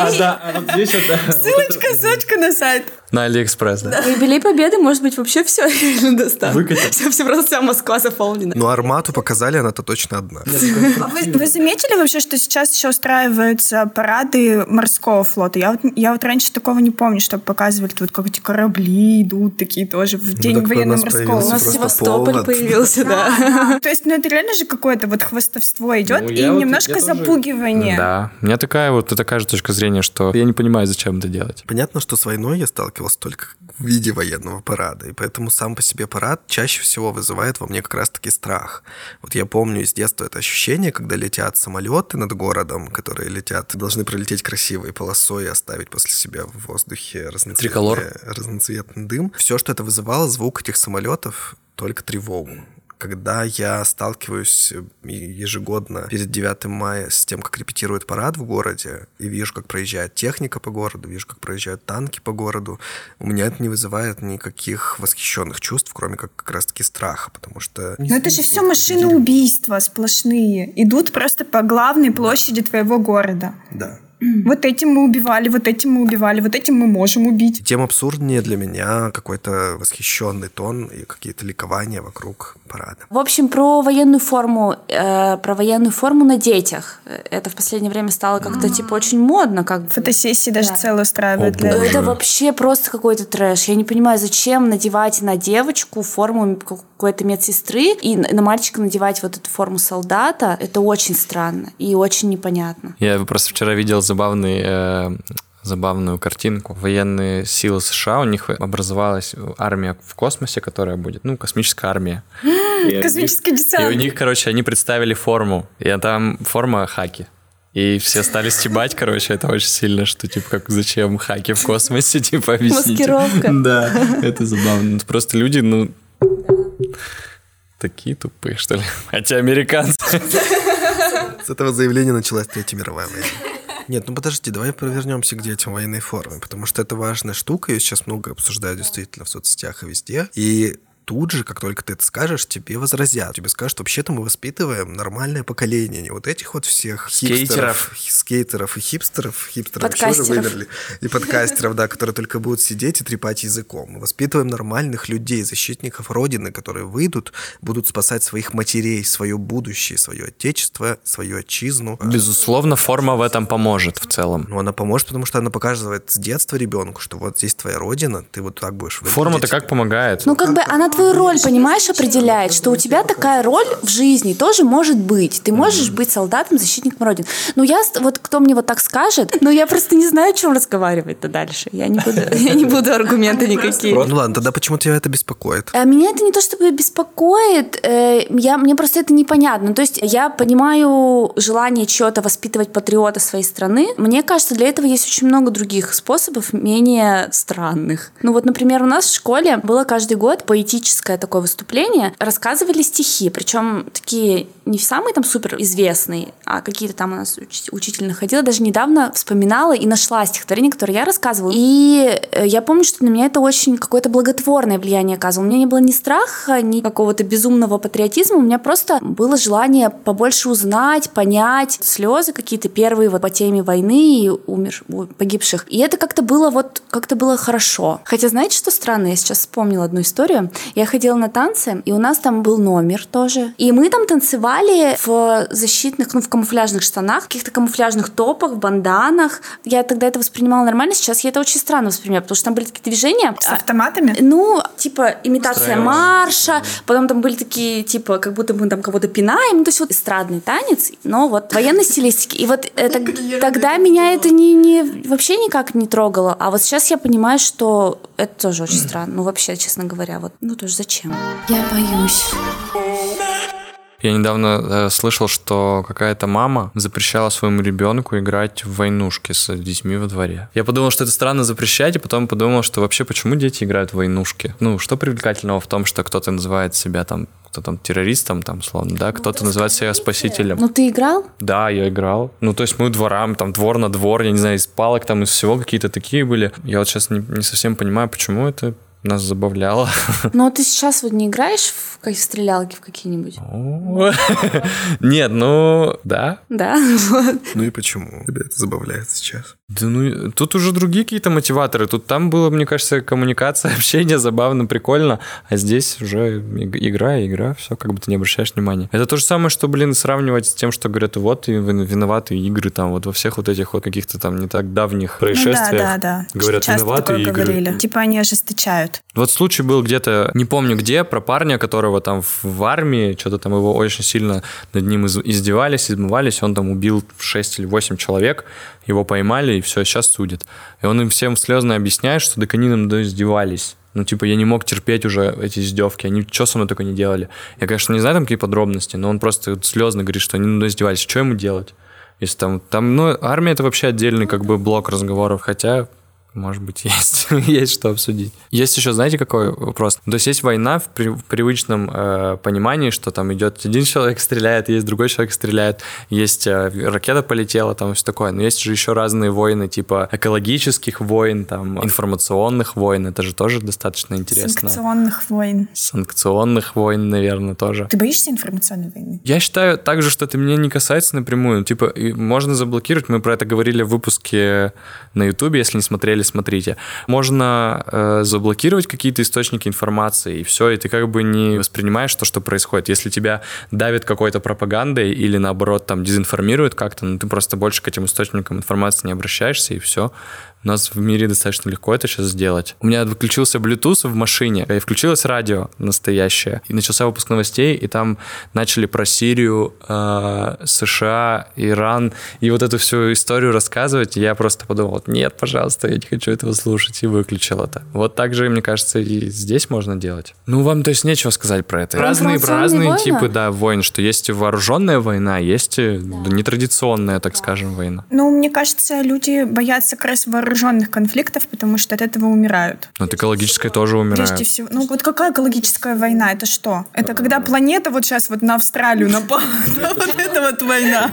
Ссылочка, ссылочка на сайт.
На Алиэкспресс, да.
На юбилей Победы, может быть, вообще все реально достанут. Выкатят. Все, все просто вся Москва заполнена.
Ну, Армату показали, она-то точно одна.
А вы, вы заметили вообще, что сейчас еще устраиваются парады морского флота? Я вот, я вот раньше такого не помню, чтобы показывали, тут как эти корабли идут такие тоже в ну, день ну, военно-морского.
У нас Севастополь повод. появился, да.
То есть, ну, это реально же какое-то вот хвастовство идет ну, и немножко запугивание.
Да, у меня такая вот такая же точка зрения, что я не понимаю, зачем это делать.
Понятно, что с войной я сталкиваюсь сталкивался только в виде военного парада. И поэтому сам по себе парад чаще всего вызывает во мне как раз-таки страх. Вот я помню из детства это ощущение, когда летят самолеты над городом, которые летят, должны пролететь красивой полосой и оставить после себя в воздухе
Триколор.
разноцветный, разноцветный дым. Все, что это вызывало, звук этих самолетов, только тревогу когда я сталкиваюсь э, ежегодно перед 9 мая с тем, как репетирует парад в городе, и вижу, как проезжает техника по городу, вижу, как проезжают танки по городу, у меня это не вызывает никаких восхищенных чувств, кроме как как раз-таки страха, потому что...
Но это же все машины убийства сплошные. Идут просто по главной площади твоего города.
Да.
Вот этим мы убивали, вот этим мы убивали, вот этим мы можем убить.
Тем абсурднее для меня какой-то восхищенный тон и какие-то ликования вокруг парада.
В общем, про военную форму, э, про военную форму на детях. Это в последнее время стало как-то типа очень модно, как.
Фотосессии даже
Да.
целые устраивают
О,
для.
Это вообще просто какой-то трэш. Я не понимаю, зачем надевать на девочку форму какой-то медсестры и на на мальчика надевать вот эту форму солдата. Это очень странно и очень непонятно.
Я просто вчера видел забавный э, забавную картинку. Военные силы США, у них образовалась армия в космосе, которая будет, ну, космическая армия. И у них-
Космический
И у
десант.
них, короче, они представили форму, и там форма хаки. И все стали стебать, короче, это очень сильно, что, типа, как зачем хаки в космосе, типа, объясните.
Маскировка.
Да, это забавно. Ну, Просто люди, ну, такие тупые, что ли. Хотя американцы.
С этого заявления началась Третья мировая война. Нет, ну подожди, давай вернемся к детям военной форме, потому что это важная штука, ее сейчас много обсуждают действительно в соцсетях и везде. И тут же, как только ты это скажешь, тебе возразят. Тебе скажут, вообще-то мы воспитываем нормальное поколение, не вот этих вот всех
Скейтеров.
хипстеров, скейтеров и хипстеров, хипстеров вообще уже вымерли, и подкастеров, да, которые только будут сидеть и трепать языком. Мы воспитываем нормальных людей, защитников Родины, которые выйдут, будут спасать своих матерей, свое будущее, свое отечество, свою отчизну.
Безусловно, форма в этом поможет в целом.
Ну, она поможет, потому что она показывает с детства ребенку, что вот здесь твоя родина, ты вот так будешь выглядеть.
Форма-то как помогает?
Ну, как бы она твою роль, понимаешь, определяет, что у тебя такая роль в жизни тоже может быть. Ты можешь быть солдатом, защитником Родины. Ну, я, вот кто мне вот так скажет, ну, я просто не знаю, о чем разговаривать-то дальше. Я не буду, я не буду аргументы никакие.
Ну ладно, тогда почему тебя это беспокоит?
А Меня это не то чтобы беспокоит, э, я, мне просто это непонятно. То есть я понимаю желание чего-то воспитывать патриота своей страны. Мне кажется, для этого есть очень много других способов, менее странных. Ну вот, например, у нас в школе было каждый год поэтическое такое выступление. Рассказывали стихи, причем такие не самые там супер известные, а какие-то там у нас уч- учитель находила. Даже недавно вспоминала и нашла стихотворение, которое я рассказывала. И э, я помню, что на меня это очень какое-то благотворное влияние оказывало. У меня не было ни страха, ни какого-то безумного патриотизма. У меня просто было желание побольше узнать, понять слезы какие-то первые вот по теме войны и умер, погибших. И это как-то было вот как-то было хорошо. Хотя знаете, что странно? Я сейчас вспомнила одну историю. Я ходила на танцы, и у нас там был номер тоже. И мы там танцевали в защитных, ну, в камуфляжных штанах, каких-то камуфляжных топах, в банданах. Я тогда это воспринимала нормально, сейчас я это очень странно воспринимаю, потому что там были такие движения.
С
а,
автоматами?
ну, типа, имитация марша, потом там были такие, типа, как будто мы там кого-то пинаем, ну, то есть вот эстрадный танец, но вот военной стилистики. И вот тогда меня это не, не, вообще никак не трогало, а вот сейчас я понимаю, что это тоже очень странно. Ну, вообще, честно говоря, вот, ну, тоже зачем? Я боюсь.
Я недавно э, слышал, что какая-то мама запрещала своему ребенку играть в войнушки с детьми во дворе. Я подумал, что это странно запрещать, и потом подумал, что вообще почему дети играют в войнушки? Ну, что привлекательного в том, что кто-то называет себя там, кто там террористом, там, словно, да, кто-то называет себя спасителем.
Ну, ты играл?
Да, я играл. Ну, то есть мы дворам, там, двор на двор, я не знаю, из палок там, из всего какие-то такие были. Я вот сейчас не, не совсем понимаю, почему это нас забавляло.
Но ты сейчас вот не играешь в, в стрелялки в какие-нибудь?
Нет, ну, да.
Да, вот.
Ну и почему тебя это забавляет сейчас?
Да ну, тут уже другие какие-то мотиваторы. Тут там было, мне кажется, коммуникация, общение, забавно, прикольно. А здесь уже иг- игра, игра, все, как бы ты не обращаешь внимания. Это то же самое, что, блин, сравнивать с тем, что говорят, вот, и вин- виноваты игры там, вот во всех вот этих вот каких-то там не так давних
Ну да,
происшествиях.
да, да.
Говорят,
Часто
виноваты
такое
игры.
говорили. Типа они ожесточают.
Вот случай был где-то, не помню где, про парня, которого там в армии, что-то там его очень сильно над ним из- издевались, измывались, он там убил 6 или 8 человек, его поймали, и все, сейчас судят. И он им всем слезно объясняет, что так они нам издевались. Ну, типа, я не мог терпеть уже эти издевки. Они что со мной только не делали. Я, конечно, не знаю там какие подробности, но он просто слезно говорит, что они надо издевались. Что ему делать? Если там, там, ну, армия это вообще отдельный как бы блок разговоров, хотя может быть, есть, есть что обсудить. Есть еще, знаете, какой вопрос? То есть есть война в, при- в привычном э, понимании, что там идет один человек стреляет, есть другой человек стреляет, есть э, ракета полетела, там все такое. Но есть же еще разные войны, типа экологических войн, там информационных войн. Это же тоже достаточно интересно.
Санкционных войн.
Санкционных войн, наверное, тоже.
Ты боишься информационной войны?
Я считаю также, что это меня не касается напрямую. Типа, можно заблокировать. Мы про это говорили в выпуске на Ютубе. Если не смотрели, смотрите. Можно э, заблокировать какие-то источники информации, и все, и ты как бы не воспринимаешь то, что происходит. Если тебя давит какой-то пропагандой или, наоборот, там, дезинформирует как-то, ну, ты просто больше к этим источникам информации не обращаешься, и все. У нас в мире достаточно легко это сейчас сделать. У меня выключился Bluetooth в машине, и включилось радио настоящее. И начался выпуск новостей, и там начали про Сирию, э, США, Иран, и вот эту всю историю рассказывать. И я просто подумал, нет, пожалуйста, я не хочу этого слушать, и выключил это. Вот так же, мне кажется, и здесь можно делать. Ну, вам, то есть, нечего сказать про это.
Про
Разные, про разные
войны?
типы, да, войн, что есть вооруженная война, есть э, нетрадиционная, так скажем, война.
Ну, мне кажется, люди боятся как раз вооруженных конфликтов, потому что от этого умирают.
Но от экологической тоже умирают.
Прежде всего. Ну, вот какая экологическая война? Это что? Это когда планета вот сейчас вот на Австралию напала. Вот это вот война.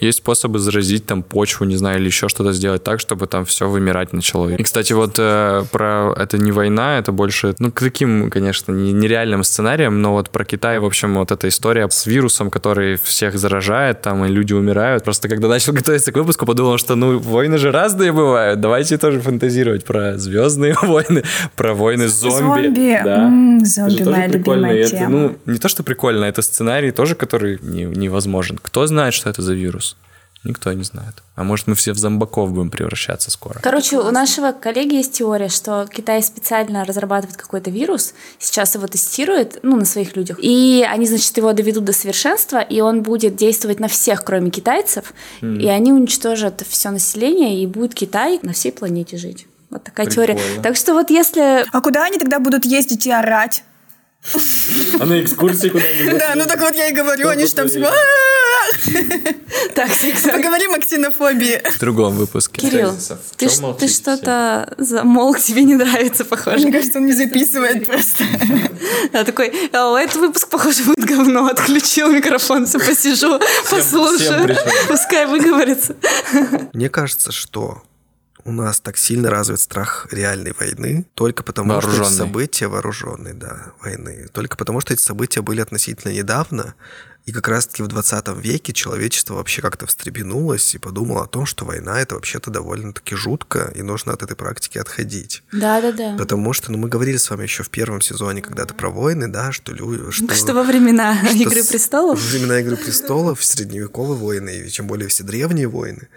Есть способы заразить там почву, не знаю, или еще что-то сделать так, чтобы там все вымирать начало. И, кстати, вот э, про это не война, это больше, ну, к таким, конечно, не- нереальным сценариям, но вот про Китай, в общем, вот эта история с вирусом, который всех заражает, там, и люди умирают. Просто когда начал готовиться к выпуску, подумал, что, ну, войны же разные бывают, давайте тоже фантазировать про звездные войны, про войны зомби.
Зомби.
Да.
М,
Это
Зомби
тоже
моя
прикольно,
любимая
это,
тема.
ну, не то, что прикольно, это сценарий тоже, который не- невозможен. Кто знает, что это за вирус? Никто не знает. А может, мы все в зомбаков будем превращаться скоро?
Короче, у нашего коллеги есть теория, что Китай специально разрабатывает какой-то вирус, сейчас его тестирует, ну, на своих людях, и они, значит, его доведут до совершенства, и он будет действовать на всех, кроме китайцев, и они уничтожат все население, и будет Китай на всей планете жить. Вот такая теория.
Прикольно.
Так что вот если...
А куда они тогда будут ездить и орать?
А на экскурсии куда-нибудь?
Да, ну так вот я и говорю, они же там все...
Так,
Поговорим о ксенофобии.
В другом выпуске.
Кирилл, ты, что-то замолк, тебе не нравится, похоже.
Мне кажется, он не записывает просто.
Я такой, «О, этот выпуск, похоже, будет говно. Отключил микрофон, все посижу, послушаю. Пускай выговорится.
Мне кажется, что у нас так сильно развит страх реальной войны только потому, что эти события вооруженной, да, войны, только потому, что эти события были относительно недавно, и как раз-таки в 20 веке человечество вообще как-то встрепенулось и подумало о том, что война это вообще-то довольно-таки жутко, и нужно от этой практики отходить.
Да-да-да.
Потому что, ну, мы говорили с вами еще в первом сезоне когда-то про войны, да, что люди... Что,
Что во времена
что
Игры престолов
Во времена Игры престолов, средневековые войны, и тем более все древние войны,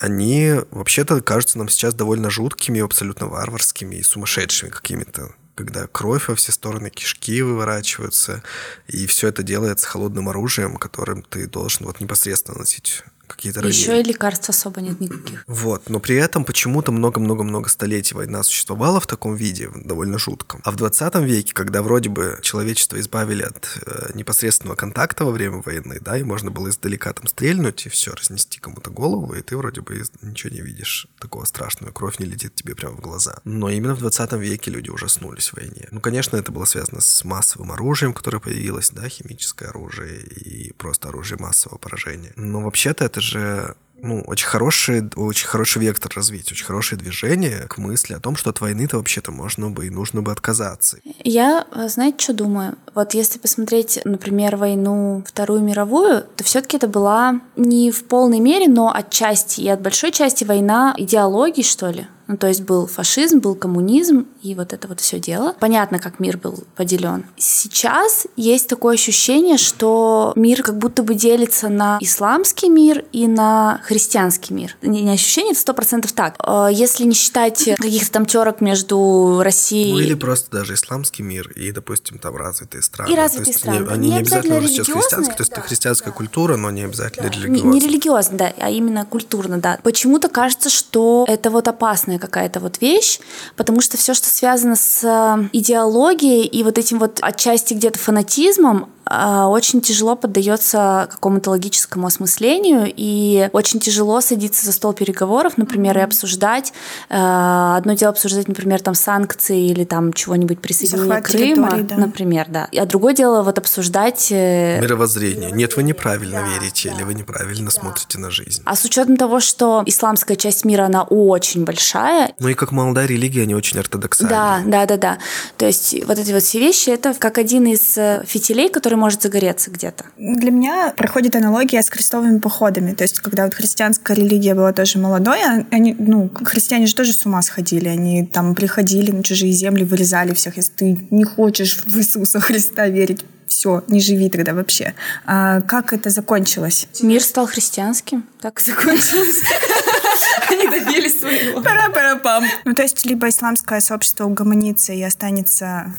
они вообще-то кажутся нам сейчас довольно жуткими, абсолютно варварскими и сумасшедшими какими-то когда кровь во все стороны, кишки выворачиваются, и все это делается холодным оружием, которым ты должен вот непосредственно носить какие-то ранения.
еще и лекарств особо нет никаких.
Вот, но при этом почему-то много-много-много столетий война существовала в таком виде, довольно жутком. А в 20 веке, когда вроде бы человечество избавили от э, непосредственного контакта во время войны, да, и можно было издалека там стрельнуть и все, разнести кому-то голову, и ты вроде бы ничего не видишь такого страшного, кровь не летит тебе прямо в глаза. Но именно в 20 веке люди ужаснулись в войне. Ну, конечно, это было связано с массовым оружием, которое появилось, да, химическое оружие и просто оружие массового поражения. Но вообще-то это же ну, очень хороший, очень хороший вектор развития, очень хорошее движение к мысли о том, что от войны-то вообще-то можно бы и нужно бы отказаться.
Я, э, знаете, что думаю? Вот если посмотреть, например, войну Вторую мировую, то все-таки это была не в полной мере, но отчасти и от большой части война идеологий, что ли. Ну, то есть был фашизм, был коммунизм и вот это вот все дело. Понятно, как мир был поделен. Сейчас есть такое ощущение, что мир как будто бы делится на исламский мир и на христианский мир. Не, не ощущение, это сто процентов так. Э, Если не считать каких-то там терок между Россией...
Ну или просто даже исламский мир и, допустим, там развитые страны.
И развитые
То есть
страны.
не- они
Не
не обязательно
обязательно
сейчас христианские. То есть это
да,
христианская культура, но не обязательно
Не,
религиозная.
не религиозно, да, а именно культурно, да. Почему-то кажется, что это вот опасная какая-то вот вещь, потому что все, что связано с э, идеологией и вот этим вот отчасти где-то фанатизмом, а, очень тяжело поддается какому-то логическому осмыслению, и очень тяжело садиться за стол переговоров, например, и обсуждать. Э, Одно дело обсуждать, например, там санкции или там чего-нибудь присоединения
Захват
Крыма,
да.
например, да. А другое дело вот обсуждать э,
Мировоззрение. Нет, вы неправильно верите или вы неправильно смотрите на жизнь.
А с учетом того, что исламская часть мира, она очень большая,
Ну и как молодая религия, они очень ортодоксальны.
да, да, да, да. То есть вот эти вот все вещи, это как один из э, фитилей, который может загореться где-то.
Для меня проходит аналогия с крестовыми походами. То есть, когда вот христианская религия была тоже молодой, а- они, ну, христиане же тоже с ума сходили. Они там приходили на чужие земли, вырезали всех. Если ты не хочешь в Иисуса Христа верить, все, не живи тогда вообще. А как это закончилось?
Мир стал христианским, так и закончилось. Они добились своего.
Пара-пара-пам. Ну, то есть, либо исламское сообщество угомонится и останется...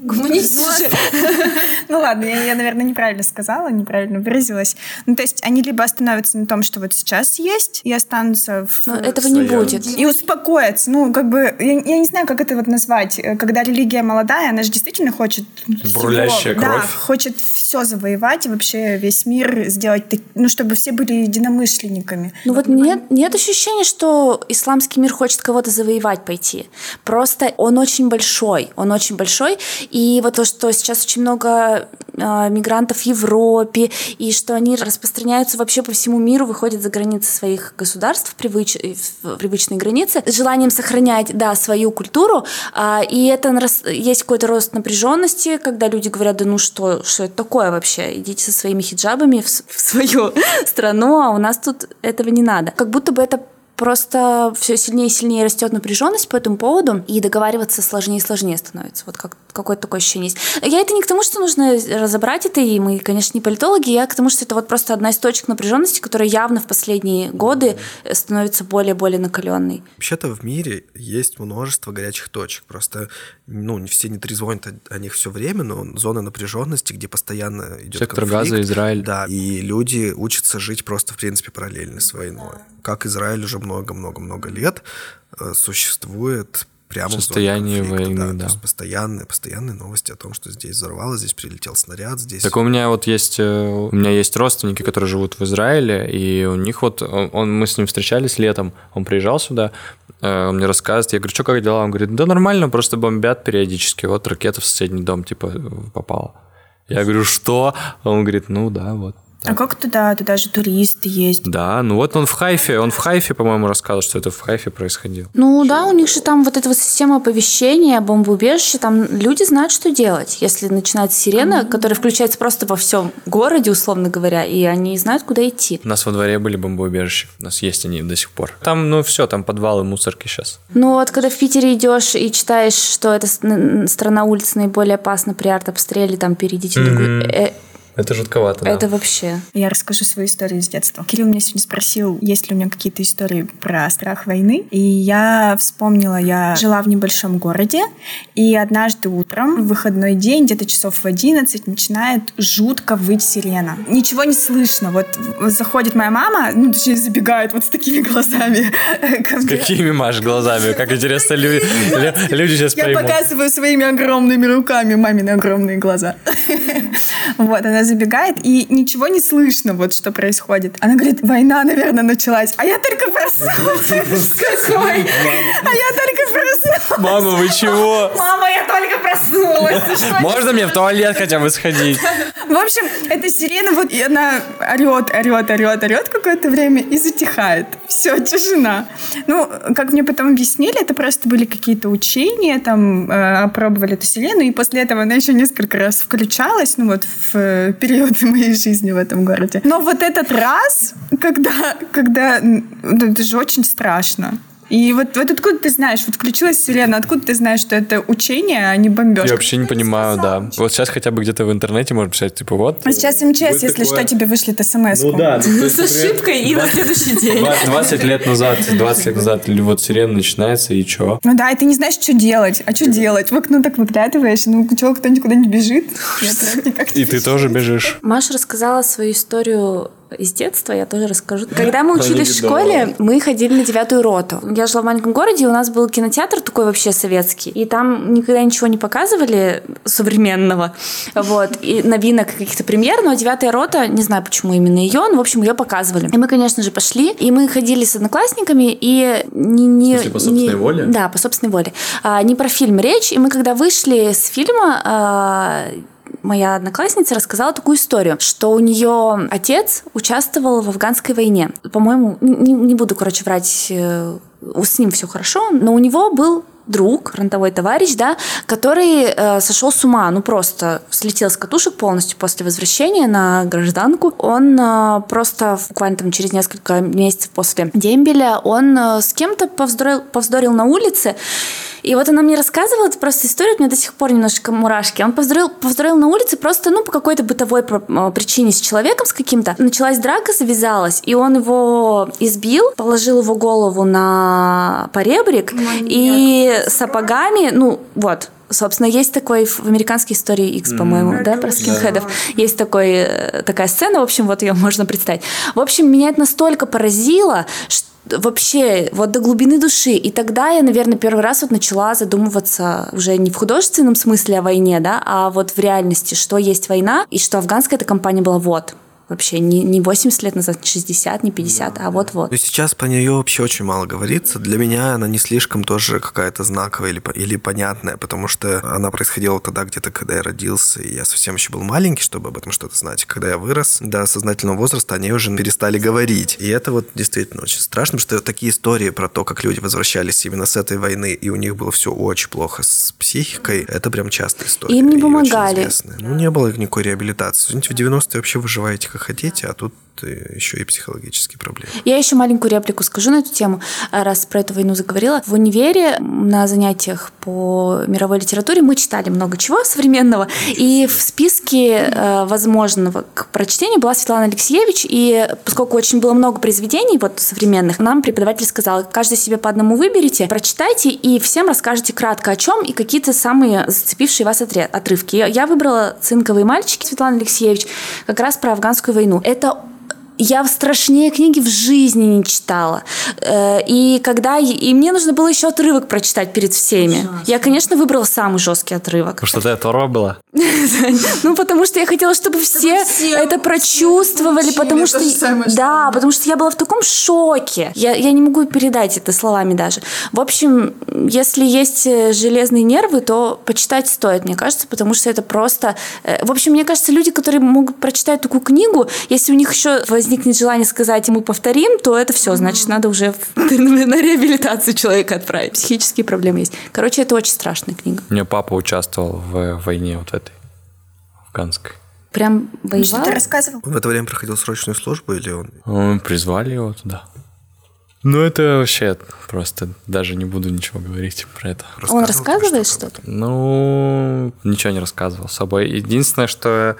Гуманитически.
Ну ладно, я, я, наверное, неправильно сказала, неправильно выразилась. Ну, то есть они либо остановятся на том, что вот сейчас есть, и останутся в...
Этого не будет.
И успокоятся. Ну, как бы, я, не знаю, как это вот назвать. Э, Когда религия молодая, она же действительно хочет...
Бурлящая
Да,
кровь.
хочет все завоевать и вообще весь мир сделать, ну, чтобы все были единомышленниками.
Ну вот нет, нет ощущения, что исламский мир хочет кого-то завоевать пойти. Просто он очень большой, он очень большой. И вот то, что сейчас очень много э, мигрантов в Европе, и что они распространяются вообще по всему миру, выходят за границы своих государств, привыч- в привычные границы, с желанием сохранять, да, свою культуру. А, и это есть какой-то рост напряженности, когда люди говорят, да ну что, что это такое вообще? Идите со своими хиджабами в, в свою страну, а у нас тут этого не надо. Как будто бы это просто все сильнее и сильнее растет напряженность по этому поводу, и договариваться сложнее и сложнее становится. Вот как, какое-то такое ощущение есть. Я это не к тому, что нужно разобрать это, и мы, конечно, не политологи, я к тому, что это вот просто одна из точек напряженности, которая явно в последние годы становится более-более накаленной.
Вообще-то в мире есть множество горячих точек. Просто, ну, не все не трезвонят о, о них все время, но зона напряженности, где постоянно идет
Сектор
конфликт.
Газа, Израиль.
Да, и люди учатся жить просто, в принципе, параллельно с войной. Как Израиль уже много-много-много лет э, существует прямо
Состояние войны,
да.
да.
То есть постоянные, постоянные новости о том, что здесь взорвалось, здесь прилетел снаряд, здесь...
Так у меня вот есть, э, у меня есть родственники, которые живут в Израиле, и у них вот, он, он- мы с ним встречались летом, он приезжал сюда, э, он мне рассказывает, я говорю, что, как дела? Он говорит, да нормально, просто бомбят периодически, вот ракета в соседний дом, типа, попала. Я говорю, что? Он говорит, ну да, вот.
А как туда? Туда же туристы есть.
Да, ну вот он в Хайфе, он в Хайфе, по-моему, рассказывал, что это в Хайфе происходило.
Ну да, у них же там вот эта вот система оповещения, бомбоубежища, там люди знают, что делать. Если начинается сирена, которая включается просто во всем городе, условно говоря, и они знают, куда идти.
У нас во дворе были бомбоубежища, у нас есть они до сих пор. Там, ну все, там подвалы, мусорки сейчас.
Ну вот, когда в Питере идешь и читаешь, что эта страна улиц наиболее опасна при артобстреле, там перейдите в другую...
Это жутковато, да.
Это вообще...
Я расскажу свою историю с детства. Кирилл меня сегодня спросил, есть ли у меня какие-то истории про страх войны. И я вспомнила, я жила в небольшом городе, и однажды утром, в выходной день, где-то часов в 11, начинает жутко выть сирена. Ничего не слышно. Вот заходит моя мама, ну, точнее, забегает вот с такими глазами ко
С какими, Маш, глазами? Как интересно, люди, лю- люди сейчас
Я
поймут.
показываю своими огромными руками мамины огромные глаза. Вот, она забегает, и ничего не слышно, вот что происходит. Она говорит, война, наверное, началась. А я только проснулась. Какой? А я только проснулась.
Мама, вы чего?
Мама, я только проснулась.
Можно мне в туалет хотя бы сходить?
В общем, эта сирена, вот и она орет, орет, орет, орет какое-то время и затихает. Все, тишина. Ну, как мне потом объяснили, это просто были какие-то учения, там э, опробовали эту сирену, и после этого она еще несколько раз включалась, ну вот в э, период моей жизни в этом городе. Но вот этот раз, когда, когда м, это же очень страшно. И вот, вот откуда ты знаешь, вот включилась вселенная, откуда ты знаешь, что это учение, а не бомбежка?
Я вообще не понимаю, да. Вот сейчас хотя бы где-то в интернете можно писать, типа, вот.
А сейчас МЧС, если что, тебе вышлет смс
Ну да.
С ошибкой и на следующий день.
20 лет назад, 20 лет назад, или вот сирена начинается, и чё?
Ну да, и ты не знаешь, что делать. А что делать? В окно так выглядываешь, ну что, кто никуда не бежит?
И ты тоже бежишь.
Маша рассказала свою историю из детства, я тоже расскажу. Когда мы учились в школе, мы ходили на девятую роту. Я жила в маленьком городе, и у нас был кинотеатр такой вообще советский. И там никогда ничего не показывали современного. Вот. И новинок каких-то премьер, но девятая рота, не знаю, почему именно ее, но, в общем, ее показывали. И мы, конечно же, пошли. И мы ходили с одноклассниками, и не... не
В смысле, по собственной
не-
воле?
Да, по собственной воле. А, не про фильм речь. И мы, когда вышли с фильма, а, моя одноклассница рассказала такую историю, что у нее отец участвовал в афганской войне. По-моему, не, не буду, короче, врать, э, с ним все хорошо, но у него был друг, фронтовой товарищ, да, который э, сошел с ума, ну просто слетел с катушек полностью после возвращения на гражданку. Он э, просто буквально там через несколько месяцев после дембеля, он э, с кем-то повздорил, повздорил на улице, и вот она мне рассказывала эту просто историю, у меня до сих пор немножко мурашки. Он повздорил, повздорил на улице просто, ну, по какой-то бытовой э, причине с человеком, с каким-то. Началась драка, завязалась, и он его избил, положил его голову на поребрик, и сапогами, ну, вот, Собственно, есть такой в американской истории X, по-моему, да, про скинхедов. Есть такой, э, такая сцена, в общем, вот ее можно представить. В общем, меня это настолько поразило, что вообще вот до глубины души. И тогда я, наверное, первый раз вот начала задумываться уже не в художественном смысле о войне, да, а вот в реальности, что есть война, и что афганская эта компания была вот. Вообще не, не 80 лет назад, не 60, не 50, а вот-вот.
Ну, сейчас по нее вообще очень мало говорится. Для меня она не слишком тоже какая-то знаковая или, или понятная, потому что она происходила тогда где-то, когда я родился, и я совсем еще был маленький, чтобы об этом что-то знать. Когда я вырос до сознательного возраста, они уже перестали говорить. И это вот действительно очень страшно, потому что такие истории про то, как люди возвращались именно с этой войны, и у них было все очень плохо с психикой, это прям частая история.
Им не помогали.
Ну, не было никакой реабилитации. Извините, в 90-е вообще выживаете как хотите, а тут э, еще и психологические проблемы.
Я еще маленькую реплику скажу на эту тему, а, раз про эту войну заговорила. В универе на занятиях по мировой литературе мы читали много чего современного, и в списке э, возможного к прочтению была Светлана Алексеевич, и поскольку очень было много произведений вот современных, нам преподаватель сказал, каждый себе по одному выберите, прочитайте и всем расскажите кратко о чем и какие-то самые зацепившие вас отрывки. Я- выбрала «Цинковые мальчики» Светланы Алексеевич как раз про афганскую войну. Это я страшнее книги в жизни не читала. Э, И когда и мне нужно было еще отрывок прочитать перед всеми. Я, конечно, выбрала самый жесткий отрывок.
Потому что ты оторва была.
Ну, потому что я хотела, чтобы все это прочувствовали, потому что... Да, потому что я была в таком шоке. Я, я не могу передать это словами даже. В общем, если есть э, железные нервы, то почитать стоит, мне кажется, потому что это просто... э, В общем, мне кажется, люди, которые могут прочитать такую книгу, если у них еще возникнет желание сказать, мы повторим, то это все, значит, надо уже на реабилитацию человека отправить. Психические проблемы есть. Короче, это очень страшная книга.
У меня папа участвовал в войне вот этой афганской.
Прям
Что ты
воевал?
рассказывал?
Он в это время проходил срочную службу или он...
Мы призвали его туда. Ну, это вообще просто даже не буду ничего говорить про это.
Он рассказывает
что-то?
что-то?
Ну, ничего не рассказывал с собой. Единственное, что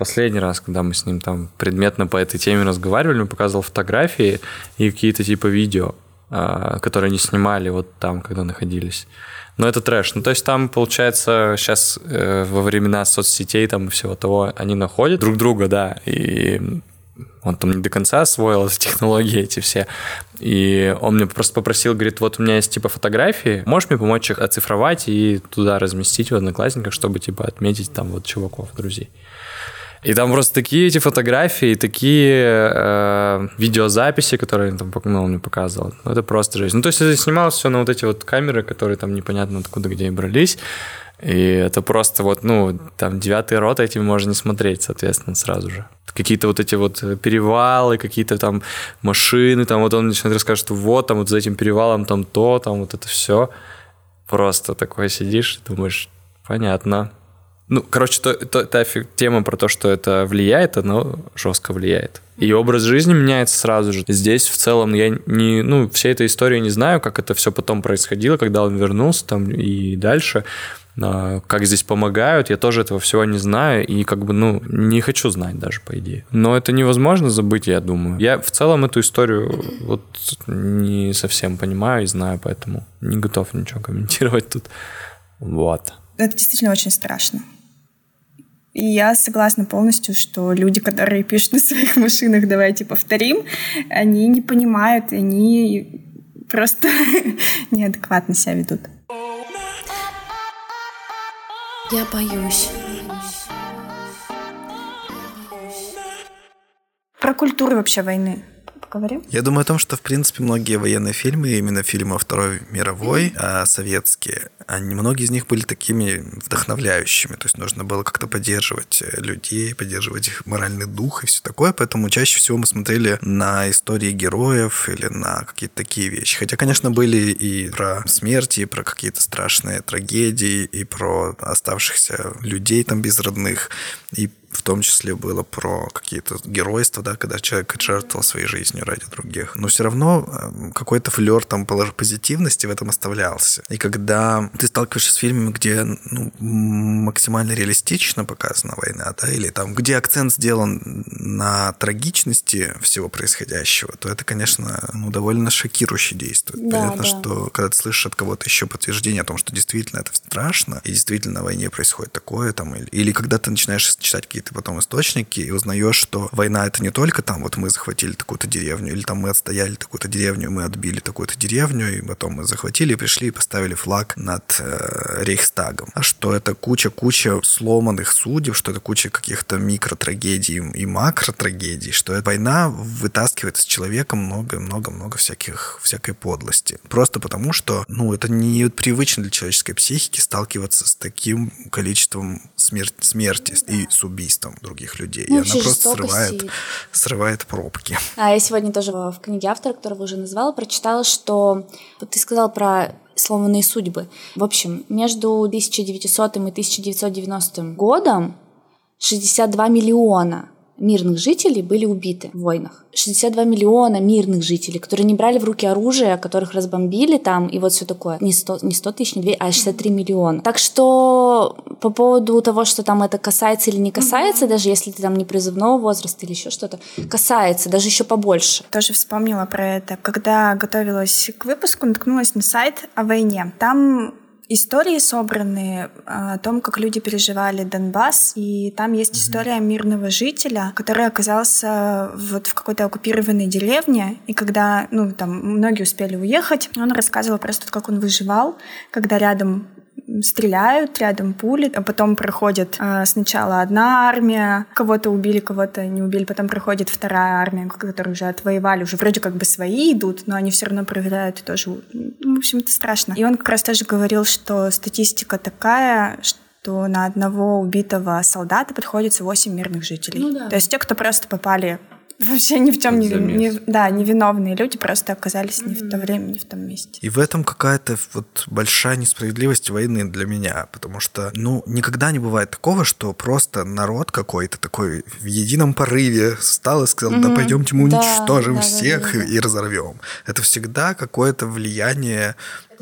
последний раз, когда мы с ним там предметно по этой теме разговаривали, он показывал фотографии и какие-то типа видео, а, которые они снимали вот там, когда находились. Но это трэш. Ну, то есть там, получается, сейчас во времена соцсетей там и всего того, они находят друг друга, да, и он там не до конца освоил эти технологии эти все. И он мне просто попросил, говорит, вот у меня есть типа фотографии, можешь мне помочь их оцифровать и туда разместить в Одноклассниках, чтобы типа отметить там вот чуваков, друзей. И там просто такие эти фотографии, такие э, видеозаписи, которые там, ну, он мне показывал. Ну, это просто жизнь. Ну, то есть это снималось все на вот эти вот камеры, которые там непонятно откуда, где и брались. И это просто вот, ну, там девятый рот этим можно не смотреть, соответственно, сразу же. Какие-то вот эти вот перевалы, какие-то там машины, там вот он начинает рассказывать, что вот там вот за этим перевалом там то, там вот это все. Просто такое сидишь и думаешь, понятно. Ну, короче, то, то, та тема про то, что это влияет, оно жестко влияет. И образ жизни меняется сразу же. Здесь в целом я не, ну, всей этой истории не знаю, как это все потом происходило, когда он вернулся там и дальше. А, Как здесь помогают, я тоже этого всего не знаю и как бы, ну, не хочу знать даже, по идее. Но это невозможно забыть, я думаю. Я в целом эту историю вот не совсем понимаю и знаю, поэтому не готов ничего комментировать тут. Вот.
Это действительно очень страшно. И я согласна полностью, что люди, которые пишут на своих машинах «давайте повторим», они не понимают, они просто неадекватно себя ведут.
Я боюсь.
Про культуру вообще войны поговорим?
Я думаю о том, что, в принципе, многие военные фильмы, именно фильмы Второй мировой, а, советские, они, многие из них были такими вдохновляющими. То есть нужно было как-то поддерживать э, людей, поддерживать их моральный дух и все такое. Поэтому чаще всего мы смотрели на истории героев или на какие-то такие вещи. Хотя, конечно, были и про смерти, и про какие-то страшные трагедии, и про оставшихся людей там без родных, и в том числе было про какие-то геройства, да, когда человек жертвовал своей жизнью ради других. Но все равно э, какой-то флер там позитивности в этом оставлялся. И когда ты сталкиваешься с фильмами, где ну, максимально реалистично показана война, да, или там, где акцент сделан на трагичности всего происходящего, то это, конечно, ну, довольно шокирующе действует.
Да,
Понятно,
да.
что когда ты слышишь от кого-то еще подтверждение о том, что действительно это страшно, и действительно на войне происходит такое, там, или, или когда ты начинаешь читать какие-то потом источники и узнаешь, что война это не только там, вот мы захватили такую-то деревню, или там мы отстояли такую-то деревню, мы отбили такую-то деревню, и потом мы захватили, пришли и поставили флаг над э, Рейхстагом. А что это куча-куча сломанных судеб, что это куча каких-то микротрагедий и макротрагедий, что эта война вытаскивает из человека много-много-много всяких, всякой подлости. Просто потому, что, ну, это не привычно для человеческой психики сталкиваться с таким количеством смер- смерти и с убийством других людей.
Ну,
и она просто срывает, срывает пробки.
А я сегодня тоже в в книге автора, которого уже назвала, прочитала, что вот ты сказал про сломанные судьбы. В общем, между 1900 и 1990 годом 62 миллиона мирных жителей были убиты в войнах. 62 миллиона мирных жителей, которые не брали в руки оружие, которых разбомбили там, и вот все такое. Не 100, не 100 тысяч, не 2, а 63 миллиона. Так что по поводу того, что там это касается или не касается, даже если ты там не призывного возраста или еще что-то, касается, даже еще побольше.
Тоже вспомнила про это. Когда готовилась к выпуску, наткнулась на сайт о войне. Там истории собраны а, о том, как люди переживали Донбасс, и там есть история мирного жителя, который оказался вот в какой-то оккупированной деревне, и когда, ну, там, многие успели уехать, он рассказывал просто, как он выживал, когда рядом стреляют, рядом пули, а потом проходит а, сначала одна армия, кого-то убили, кого-то не убили, потом проходит вторая армия, которые уже отвоевали, уже вроде как бы свои идут, но они все равно проверяют и тоже, ну, в общем, это страшно. И он как раз тоже говорил, что статистика такая, что на одного убитого солдата приходится 8 мирных жителей.
Ну да.
То есть те, кто просто попали вообще ни в чем не, не- да, невиновные люди просто оказались не в то время, не в том месте.
И в этом какая-то вот большая несправедливость войны для меня, потому что, ну, никогда не бывает такого, что просто народ какой-то такой в едином порыве встал и сказал, да
Мгм.
пойдемте мы
Да,
уничтожим
да, да,
всех
да, да.
и разорвем. Это всегда какое-то влияние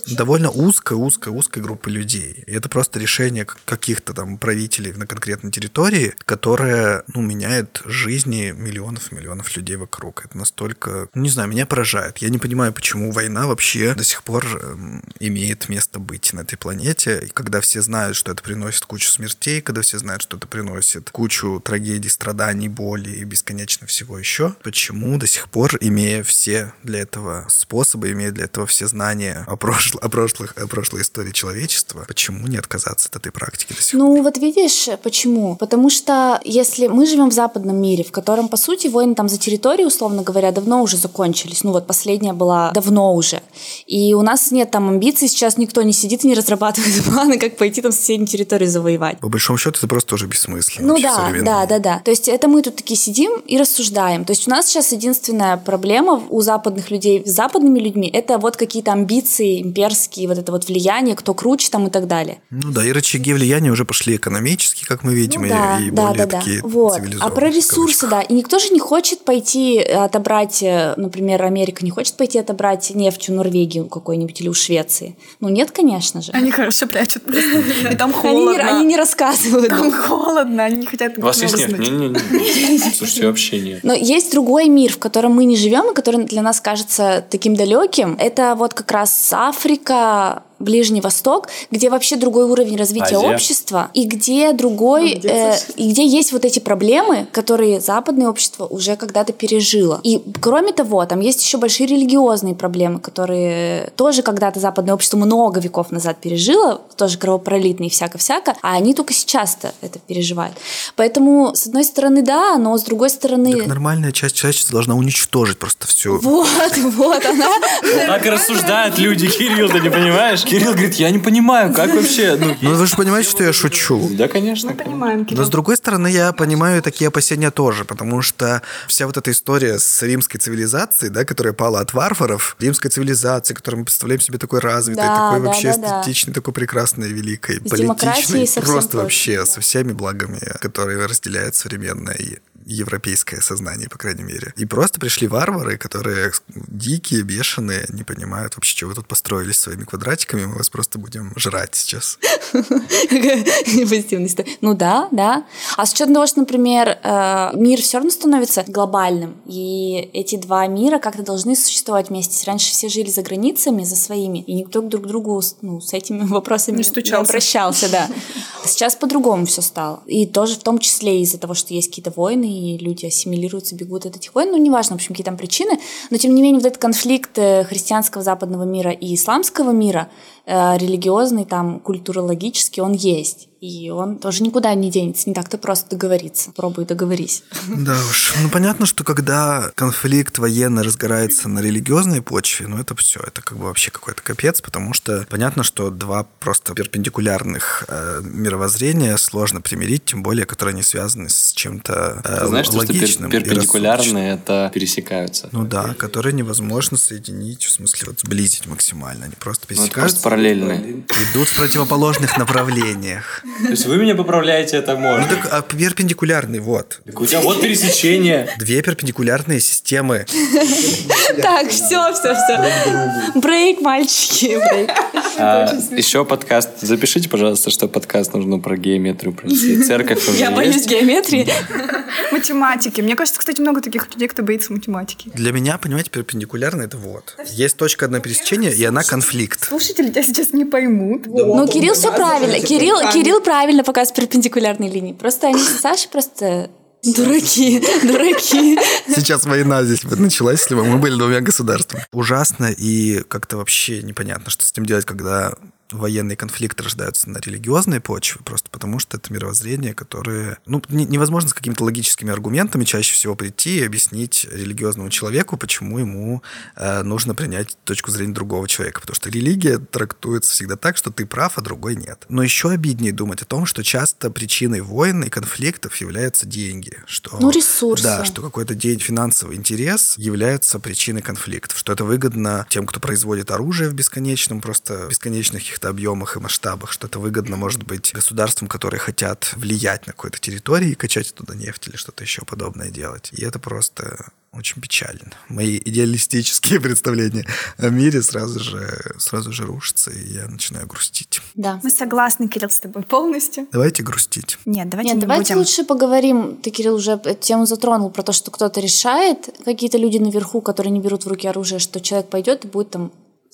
довольно узкой, узкой, узкой группы людей. И это просто решение каких-то там правителей на конкретной территории, которое, ну, меняет жизни миллионов и миллионов людей вокруг. Это настолько, ну, не знаю, меня поражает. Я не понимаю, почему война вообще до сих пор эм, имеет место быть на этой планете. И когда все знают, что это приносит кучу смертей, когда все знают, что это приносит кучу трагедий, страданий, боли и бесконечно всего еще, почему до сих пор, имея все для этого способы, имея для этого все знания о, прошло- о, прошлых, о прошлой истории человечества, почему не отказаться от этой практики до сих пор?
Ну, вот видишь, почему? Потому что если мы живем в западном мире, в котором, по сути, войны там за территорию, условно говоря, давно уже закончились. Ну, вот последняя была давно уже. И у нас нет там амбиций, сейчас никто не сидит и не разрабатывает планы, как пойти там соседнюю территорию завоевать.
По большому счету, это просто уже бессмысленно.
Ну да, да, да, да. То есть это мы тут такие сидим и рассуждаем. То есть у нас сейчас единственная проблема у западных людей с западными людьми это вот какие-то амбиции имперские вот это вот влияние, кто круче там и так далее.
Ну да, и рычаги влияния уже пошли экономические, как мы видим,
Ну
и,
да,
и
да,
более
да, да.
такие
Вот. А про ресурсы, да. И никто же не хочет пойти отобрать, э, например, Америка не хочет пойти отобрать нефть у Норвегии какой-нибудь или у Швеции. Ну нет, конечно же.
Они хорошо прячут. И там
Они не,
холодно.
они не рассказывают.
Там холодно, они не хотят
У вас есть нефть? Не-не-не. Слушайте, вообще нет.
Но есть другой мир, в котором мы не живем, и который для нас кажется таким далеким. Это вот как раз Африка, 아프리카 Ближний Восток, где вообще другой уровень развития
Азия.
общества, и где другой,
Ну, где
э, и где есть вот эти проблемы, которые западное общество уже когда-то пережило. И кроме того, там есть еще большие религиозные проблемы, которые тоже когда-то западное общество много веков назад пережило, тоже кровопролитные всяко-всяко, а они только сейчас-то это переживают. Поэтому, с одной стороны, да, но с другой стороны...
Так нормальная часть человечества должна уничтожить просто всю...
Вот, вот она.
Так и рассуждают люди, Кирилл, ты не понимаешь? Кирилл говорит, я не понимаю, как вообще... Ну,
Ну вы же понимаете, что я шучу.
да, конечно.
Мы понимаем,
Но
Кирилл.
с другой стороны, я понимаю такие опасения тоже, потому что вся вот эта история с римской цивилизацией, да, которая пала от варваров, римская цивилизация, которую мы представляем себе такой развитой,
Да,
такой
да,
вообще
да, да.
эстетичной, такой прекрасной, великой,
С
политичной, просто вообще
да.
со всеми благами, которые разделяет современное и европейское сознание, по крайней мере. И просто пришли варвары, которые дикие, бешеные, не понимают вообще, что вы тут построились своими квадратиками, мы вас просто будем жрать сейчас.
Позитивная история. Ну да, да. А с учетом того, что, например, э, мир все равно становится глобальным, и эти два мира как-то должны существовать вместе. Раньше все жили за границами, за своими, и никто друг к другу ну, с этими вопросами
Не стучался.
обращался, да. Сейчас по-другому все стало. И тоже в том числе из-за того, что есть какие-то войны, люди ассимилируются, бегут от этих войн. Ну, неважно, в общем, какие там причины. Но, тем не менее, вот этот конфликт э, христианского западного мира и исламского мира, э, религиозный, там, культурологический, он есть. И он тоже никуда не денется. Не так-то просто договориться. Пробуй договорись.
Да уж. Ну, понятно, что когда конфликт военный разгорается на религиозной почве, ну, это все, это как бы вообще какой-то капец, потому что понятно, что два просто перпендикулярных э, мировоззрения сложно примирить, тем более, которые не связаны с чем-то э,
Ты знаешь, что, что пер-
логичным. и рассудочным.
перпендикулярные это пересекаются.
Ну да, которые невозможно соединить, в смысле вот сблизить максимально. Они просто
Ну, это
пересекаются,
просто параллельные.
идут в противоположных направлениях.
То есть вы меня поправляете, это
Ну
можно.
так а перпендикулярный, вот.
Так у тебя вот пересечение.
Две перпендикулярные системы.
Так, все, все, все. Брейк, мальчики, брейк.
А, еще подкаст. Запишите, пожалуйста, что подкаст нужно про геометрию пройти. Церковь уже
Я боюсь геометрии.
Математики. Мне кажется, кстати, много таких людей, кто боится математики.
Для меня, понимаете, перпендикулярно это вот. Есть точка одного пересечения, и она конфликт.
Слушатели тебя сейчас не поймут.
Ну, Кирилл все правильно. Кирилл, Кирилл правильно показывает перпендикулярные линии. Просто они с Сашей просто дураки, дураки.
Сейчас война здесь началась, если бы мы были двумя государствами. Ужасно и как-то вообще непонятно, что с этим делать, когда военные конфликты рождаются на религиозной почве, просто потому что это мировоззрение, которое... Ну, не- невозможно с какими-то логическими аргументами чаще всего прийти и объяснить религиозному человеку, почему ему э, нужно принять точку зрения другого человека. Потому что религия трактуется всегда так, что ты прав, а другой нет. Но еще обиднее думать о том, что часто причиной войн и конфликтов являются деньги. Что,
Ну, ресурсы.
Да, что какой-то день финансовый интерес является причиной конфликтов, что это выгодно тем, кто производит оружие в бесконечном, просто бесконечных каких-то объемах и масштабах, что это выгодно, может быть, государствам, которые хотят влиять на какой-то территории и качать оттуда нефть или что-то еще подобное делать. И это просто очень печально. Мои идеалистические представления о мире сразу же, сразу же рушатся, и я начинаю грустить.
Да.
Мы согласны, Кирилл, с тобой полностью.
Давайте грустить.
Нет, давайте
Нет,
не
давайте
будем.
лучше поговорим. Ты, Кирилл, уже эту тему затронул про то, что кто-то решает, какие-то люди наверху, которые не берут в руки оружие, что человек пойдет и будет там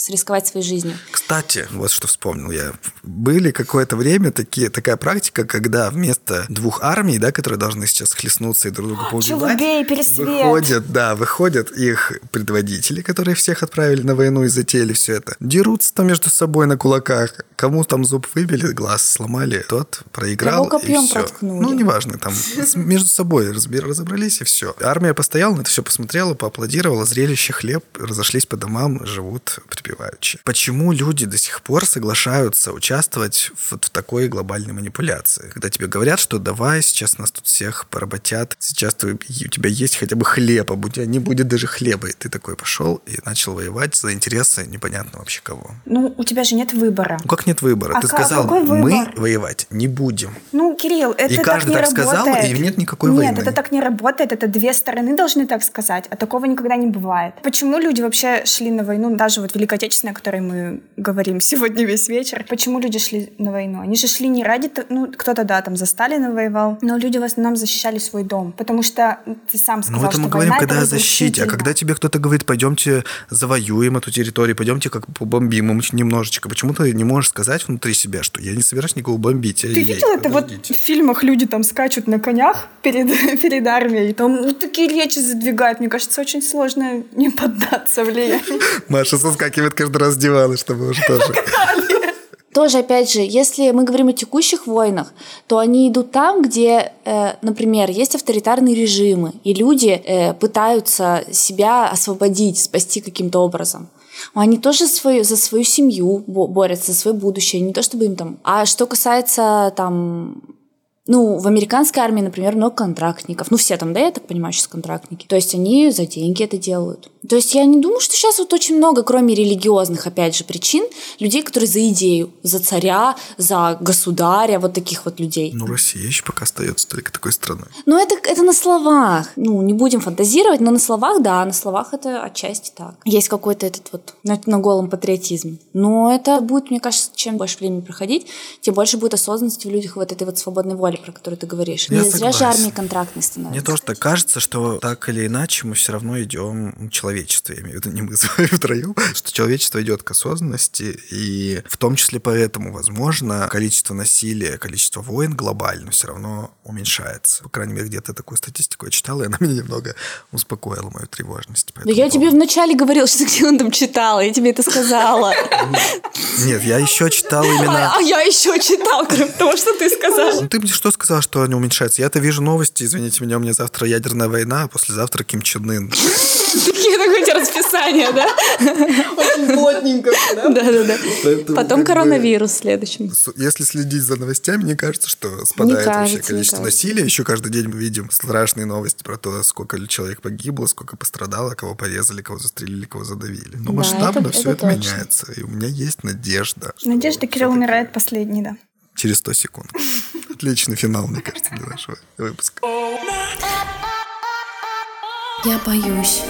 рисковать своей жизнью.
Кстати, вот что вспомнил я. Были какое-то время такие, такая практика, когда вместо двух армий, да, которые должны сейчас хлестнуться и друг друга поубивать,
Челубей, пересвет.
выходят, да, выходят их предводители, которые всех отправили на войну и затеяли все это. Дерутся там между собой на кулаках. Кому там зуб выбили, глаз сломали, тот проиграл.
Копьем
и все.
проткнули.
Ну, неважно, там между собой разобрались и все. Армия постояла, на это все посмотрела, поаплодировала, зрелище, хлеб, разошлись по домам, живут припеваючи. Почему люди до сих пор соглашаются участвовать в, в такой глобальной манипуляции. Когда тебе говорят, что давай, сейчас нас тут всех поработят, сейчас ты, у тебя есть хотя бы хлеб, а не будет даже хлеба. И ты такой пошел и начал воевать за интересы непонятно вообще кого.
Ну, у тебя же нет выбора.
Ну как нет выбора?
А
ты
ка-
сказал, мы воевать не будем.
Ну, Кирилл, это
И
так
каждый
не
так сказал,
работает.
и нет никакой
Нет,
войны.
это так не работает. Это две стороны должны так сказать, а такого никогда не бывает. Почему люди вообще шли на войну, даже вот Великой Отечественной, о которой мы говорим сегодня весь вечер? Почему люди шли на войну? Они же шли не ради... Ну, кто-то, да, там за Сталина воевал, но люди в основном защищали свой дом. Потому что ты сам сказал,
Ну, это мы
что
говорим,
война —
когда о защите. А когда тебе кто-то говорит, пойдемте завоюем эту территорию, пойдемте как побомбим им немножечко, почему ты не можешь сказать внутри себя, что я не собираюсь никого бомбить?
Ты видел это вот в фильмах люди там скачут на конях перед, перед армией, там вот такие речи задвигают. Мне кажется, очень сложно не поддаться влиянию.
Маша соскакивает каждый раз с дивана, чтобы уже тоже...
Тоже, опять же, если мы говорим о текущих войнах, то они идут там, где, э, например, есть авторитарные режимы, и люди э, пытаются себя освободить, спасти каким-то образом. Они тоже свою, за свою семью бо- борются, за свое будущее, не то чтобы им там... А что касается там ну, в американской армии, например, много контрактников. Ну, все там, да, я так понимаю, сейчас контрактники. То есть они за деньги это делают. То есть я не думаю, что сейчас вот очень много, кроме религиозных, опять же, причин, людей, которые за идею, за царя, за государя, вот таких вот людей.
Ну, Россия еще пока остается только такой страной.
Но это, это на словах. Ну, не будем фантазировать, но на словах, да, на словах это отчасти так. Есть какой-то этот вот на, на голом патриотизм. Но это будет, мне кажется, чем больше времени проходить, тем больше будет осознанности в людях вот этой вот свободной воли, про которую ты говоришь.
Я
Не зря же
согласен.
армии контрактной становятся.
Мне тоже так кажется, что так или иначе мы все равно идем человечество, я имею в виду не мы с вами втроем, что человечество идет к осознанности, и в том числе поэтому, возможно, количество насилия, количество войн глобально все равно уменьшается. По крайней мере, где-то такую статистику я читал, и она меня немного успокоила, мою тревожность.
Да
этому
я тебе
поводу.
вначале говорила, что где он там читала, я тебе это сказала.
Нет, я еще читал именно...
А я еще читал, кроме того, что ты сказала.
Ну, ты мне что сказал, что они уменьшаются? Я-то вижу новости, извините меня, у меня завтра ядерная война, а послезавтра Ким Чен Ын.
Такие тебя расписание, да?
Очень плотненько, да?
Да-да-да. Потом коронавирус следующим.
Если следить за новостями, мне кажется, что спадает вообще количество насилия. Еще каждый день мы видим страшные новости про то, сколько человек погибло, сколько пострадало, кого порезали, кого застрелили, кого задавили. Но масштабно все
это
меняется. И у меня есть надежда.
Надежда Кирилл умирает последний, да.
Через 100 секунд. Отличный финал, мне кажется, для нашего выпуска.
Я боюсь.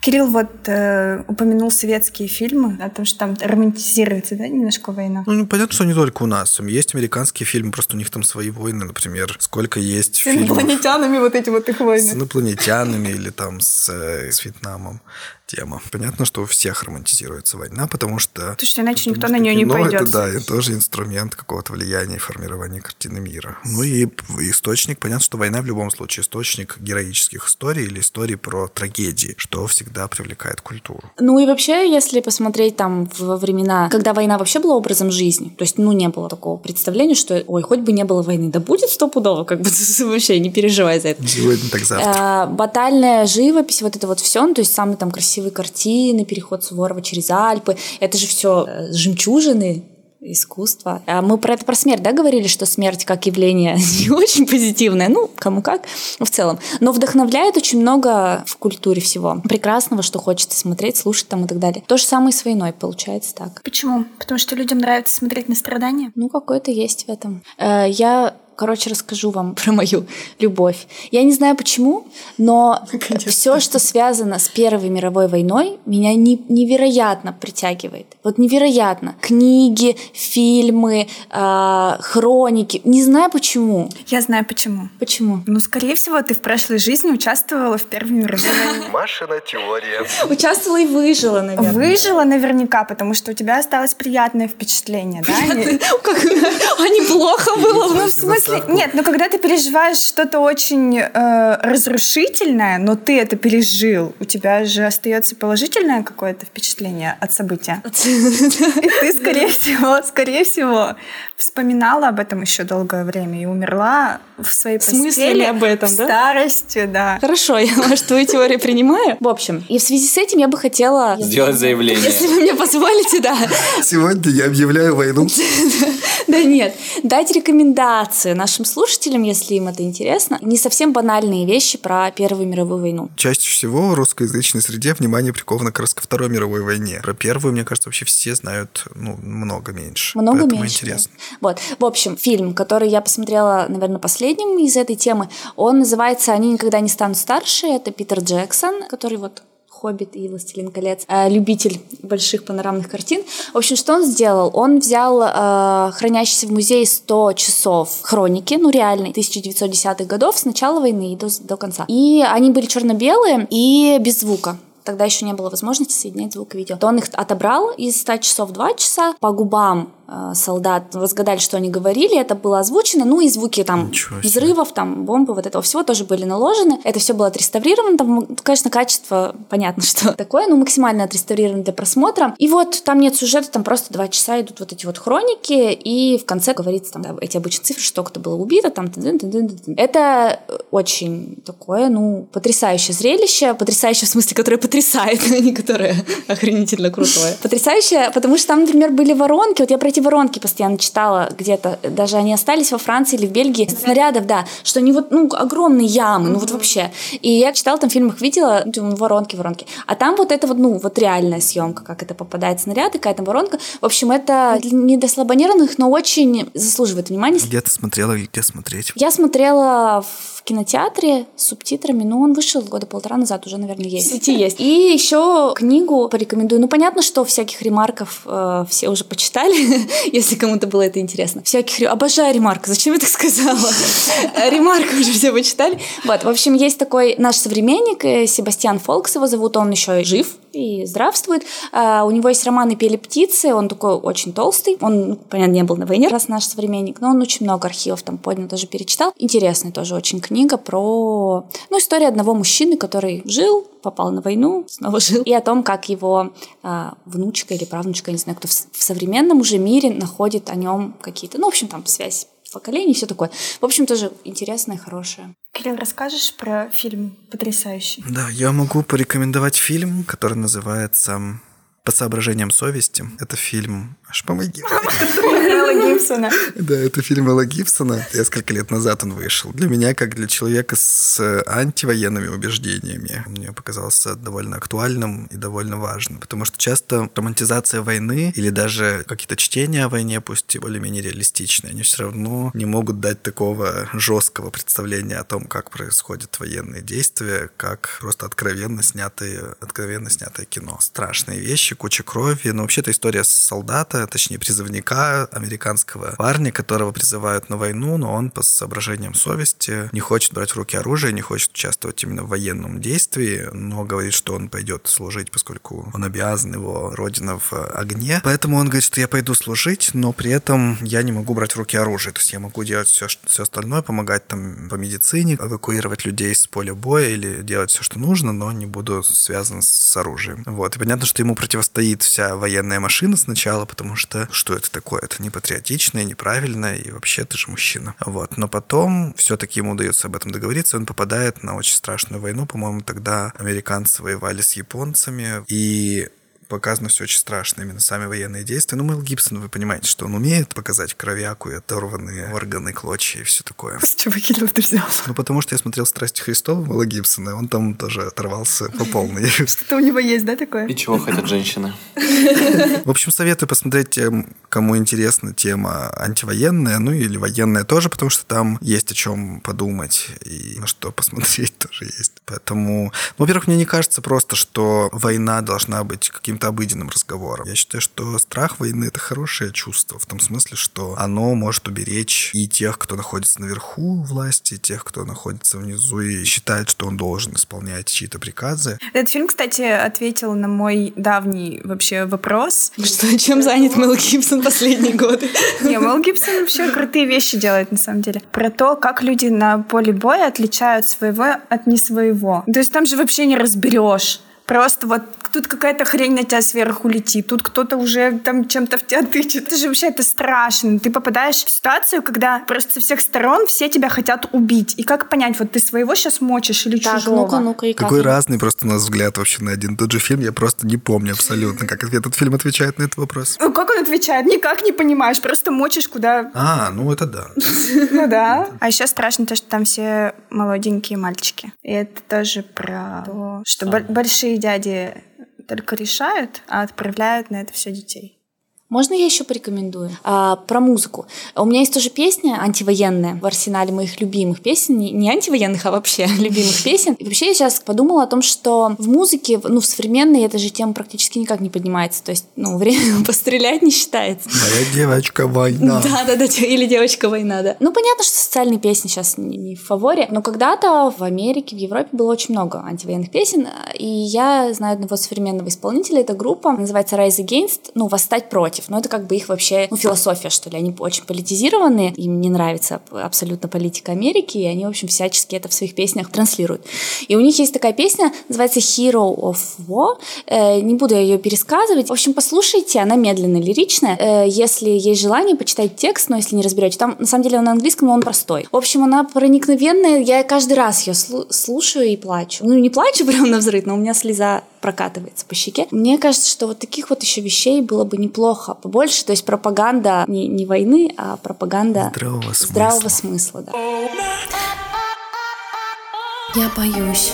Кирилл вот э, упомянул советские фильмы, о том, что там романтизируется, да, немножко война.
Ну, понятно, что не только у нас. Есть американские фильмы, просто у них там свои войны, например. Сколько есть
С
фильмов
инопланетянами вот эти вот их
с
войны.
инопланетянами или там с, э, с Вьетнамом тема. Понятно, что у всех романтизируется война, потому что...
Потому что иначе никто
потому
на
что
нее не пойдет.
Это, да, это тоже инструмент какого-то влияния и формирования картины мира. Ну и источник, понятно, что война в любом случае источник героических историй или историй про трагедии, что всегда привлекает культуру.
Ну и вообще, если посмотреть там во времена, когда война вообще была образом жизни, то есть, ну, не было такого представления, что, ой, хоть бы не было войны, да будет стопудово, как бы вообще не переживай за это.
Сегодня так завтра.
А, батальная живопись, вот это вот все, ну, то есть самые там красивые картины, переход Суворова через Альпы, это же все жемчужины искусства. А мы про это про смерть, да, говорили, что смерть как явление не очень позитивное, ну, кому как, в целом. Но вдохновляет очень много в культуре всего прекрасного, что хочется смотреть, слушать там и так далее. То же самое с войной, получается так.
Почему? Потому что людям нравится смотреть на страдания?
Ну, какое-то есть в этом. Э, Я, короче, расскажу вам про мою любовь. Я не знаю почему, но все, что связано с Первой мировой войной, меня не- невероятно притягивает. Вот невероятно. Книги, фильмы, э, хроники. Не знаю почему.
Я знаю почему.
Почему?
Ну, скорее всего, ты в прошлой жизни участвовала в Первой мировой войне.
Машина теория.
Участвовала и выжила, наверное.
Выжила наверняка, потому что у тебя осталось приятное впечатление, да?
Как? А неплохо было?
Ну, в смысле, если... Нет, но когда ты переживаешь что-то очень э, разрушительное, но ты это пережил, у тебя же остается положительное какое-то впечатление от события. И ты, скорее всего, скорее всего, вспоминала об этом еще долгое время и умерла в своей
мыслями
постели
об этом, да?
старости, да.
Хорошо, я может, твою теорию принимаю. В общем, и в связи с этим я бы хотела...
Сделать заявление.
Если вы мне позволите, да.
Сегодня я объявляю войну.
Да нет. Дать рекомендации нашим слушателям, если им это интересно. Не совсем банальные вещи про Первую мировую войну.
Чаще всего в русскоязычной среде внимание приковано как раз ко Второй мировой войне. Про Первую, мне кажется, вообще все знают ну, много меньше.
Много
Поэтому
меньше. да.
интересно.
Вот. В общем, фильм, который я посмотрела, наверное, последним из этой темы, он называется «Они никогда не станут старше». Это Питер Джексон, который вот «Хоббит» и «Властелин колец», э, любитель больших панорамных картин. В общем, что он сделал? Он взял э, хранящийся в музее 100 часов хроники, ну реальной, 1910-х годов, с начала войны и до, до конца. И они были черно-белые и без звука тогда еще не было возможности соединять звук и видео. То он их отобрал из 100 часов 2 часа, по губам солдат разгадали, что они говорили, это было озвучено, ну и звуки там взрывов, там бомбы, вот этого всего тоже были наложены. Это все было отреставрировано, там, конечно, качество, понятно, что такое, но максимально отреставрировано для просмотра. И вот там нет сюжета, там просто два часа идут вот эти вот хроники, и в конце говорится там да, эти обычные цифры, что кто было убито, там тын- тын- тын- тын. Это очень такое, ну, потрясающее зрелище, потрясающее в смысле, которое потрясает, а не которое охренительно крутое. Потрясающее, потому что там, например, были воронки, вот я про эти воронки постоянно читала где-то, даже они остались во Франции или в Бельгии, снарядов, да, что они вот, ну, огромные ямы, ну вот вообще. И я читала, там в фильмах видела, ну, воронки, воронки. А там вот это вот, ну, вот реальная съемка, как это попадает снаряд, и какая-то воронка. В общем, это не для слабонервных, но очень заслуживает внимания.
Где ты смотрела или где смотреть?
Я смотрела в кинотеатре с субтитрами, но он вышел года полтора назад, уже, наверное, есть. В сети есть. И еще книгу порекомендую. Ну, понятно, что всяких ремарков э, все уже почитали, если кому-то было это интересно. Всяких... Обожаю ремарк. Зачем я так сказала? Ремарк уже все почитали. Вот, в общем, есть такой наш современник, э, Себастьян Фолкс его зовут, он еще жив и здравствует. А, У него есть роман «И пели птицы», он такой очень толстый. Он, ну, понятно, не был на войне, раз наш современник, но он очень много архивов там поднял, тоже перечитал. Интересная тоже очень книга про, ну, историю одного мужчины, который жил, попал на войну, снова жил, и о том, как его а, внучка или правнучка, не знаю, кто в, в современном уже мире находит о нем какие-то, ну, в общем, там связь поколений и все такое. В общем, тоже интересное, хорошее.
Кирилл, расскажешь про фильм потрясающий?
Да, я могу порекомендовать фильм, который называется «По соображениям совести». Это фильм... Аж помоги.
Мела Гибсона.
Да, это фильм Элла Гибсона. Несколько лет назад он вышел. Для меня, как для человека с антивоенными убеждениями, мне показался довольно актуальным и довольно важным. Потому что часто романтизация войны или даже какие-то чтения о войне, пусть и более-менее реалистичные, они все равно не могут дать такого жесткого представления о том, как происходят военные действия, как просто откровенно снятые, откровенно снятое кино. Страшные вещи, куча крови. Но вообще-то история солдата, точнее призывника, американского парня, которого призывают на войну, но он по соображениям совести не хочет брать в руки оружие, не хочет участвовать именно в военном действии, но говорит, что он пойдет служить, поскольку он обязан, его родина в огне. Поэтому он говорит, что я пойду служить, но при этом я не могу брать в руки оружие. То есть я могу делать все, все остальное, помогать там по медицине, эвакуировать людей с поля боя или делать все, что нужно, но не буду связан с оружием. Вот. И понятно, что ему противостоит вся военная машина сначала, потому что что это такое? Это не патриотично, и неправильно, и вообще ты же мужчина. Вот. Но потом все-таки ему удается об этом договориться, он попадает на очень страшную войну. По-моему, тогда американцы воевали с японцами, и показано все очень страшно, именно сами военные действия. Ну, Мэл Гибсон, вы понимаете, что он умеет показать кровяку и оторванные органы, клочья и все такое.
С чего Кирилл ты взял?
Ну, потому что я смотрел «Страсти Христова» Мэла Гибсона, и он там тоже оторвался по полной.
Что у него есть, да, такое?
И чего хотят женщины?
В общем, советую посмотреть тем, кому интересна тема антивоенная, ну или военная тоже, потому что там есть о чем подумать и на что посмотреть тоже есть. Поэтому, ну, во-первых, мне не кажется просто, что война должна быть каким-то обыденным разговором. Я считаю, что страх войны — это хорошее чувство, в том смысле, что оно может уберечь и тех, кто находится наверху власти, и тех, кто находится внизу и считает, что он должен исполнять чьи-то приказы.
Этот фильм, кстати, ответил на мой давний вообще вопрос.
Что, чем занят Мэл Гибсон? последние годы.
Не, Мел Гибсон вообще крутые вещи делает, на самом деле. Про то, как люди на поле боя отличают своего от не своего. То есть там же вообще не разберешь. Просто вот тут какая-то хрень на тебя сверху летит, тут кто-то уже там чем-то в тебя тычет. Это же вообще это страшно. Ты попадаешь в ситуацию, когда просто со всех сторон все тебя хотят убить. И как понять, вот ты своего сейчас мочишь или
Так,
чужого?
ну-ка, ну-ка, и как?
Какой разный просто у нас взгляд вообще на один и тот же фильм. Я просто не помню абсолютно, как этот фильм отвечает на этот вопрос.
Ну, как он отвечает? Никак не понимаешь, просто мочишь куда...
А, ну это да.
Ну да. А еще страшно то, что там все молоденькие мальчики. И это тоже про то, что бо- большие дяди только решают, а отправляют на это все детей.
Можно я еще порекомендую? А, про музыку. У меня есть тоже песня антивоенная в арсенале моих любимых песен. Не, не антивоенных, а вообще любимых песен. И вообще я сейчас подумала о том, что в музыке, ну, в современной эта же тема практически никак не поднимается. То есть, ну, время пострелять не считается.
Моя девочка война.
Да, да, да, или девочка война, да. Ну, понятно, что социальные песни сейчас не, не в фаворе, но когда-то в Америке, в Европе было очень много антивоенных песен, и я знаю одного современного исполнителя, эта группа называется Rise Against, ну, восстать против. Но это как бы их вообще, ну, философия, что ли. Они очень политизированные, им не нравится абсолютно политика Америки, и они, в общем, всячески это в своих песнях транслируют. И у них есть такая песня, называется Hero of War. Э, не буду я ее пересказывать. В общем, послушайте, она медленная, лиричная. Э, если есть желание, почитайте текст, но если не разберете, там на самом деле он на английском, но он простой. В общем, она проникновенная. Я каждый раз ее слушаю и плачу. Ну, не плачу прям на взрыв, но у меня слеза прокатывается по щеке. Мне кажется, что вот таких вот еще вещей было бы неплохо побольше. То есть пропаганда не, не войны, а пропаганда
Здравого смысла.
здравого смысла да. Я боюсь.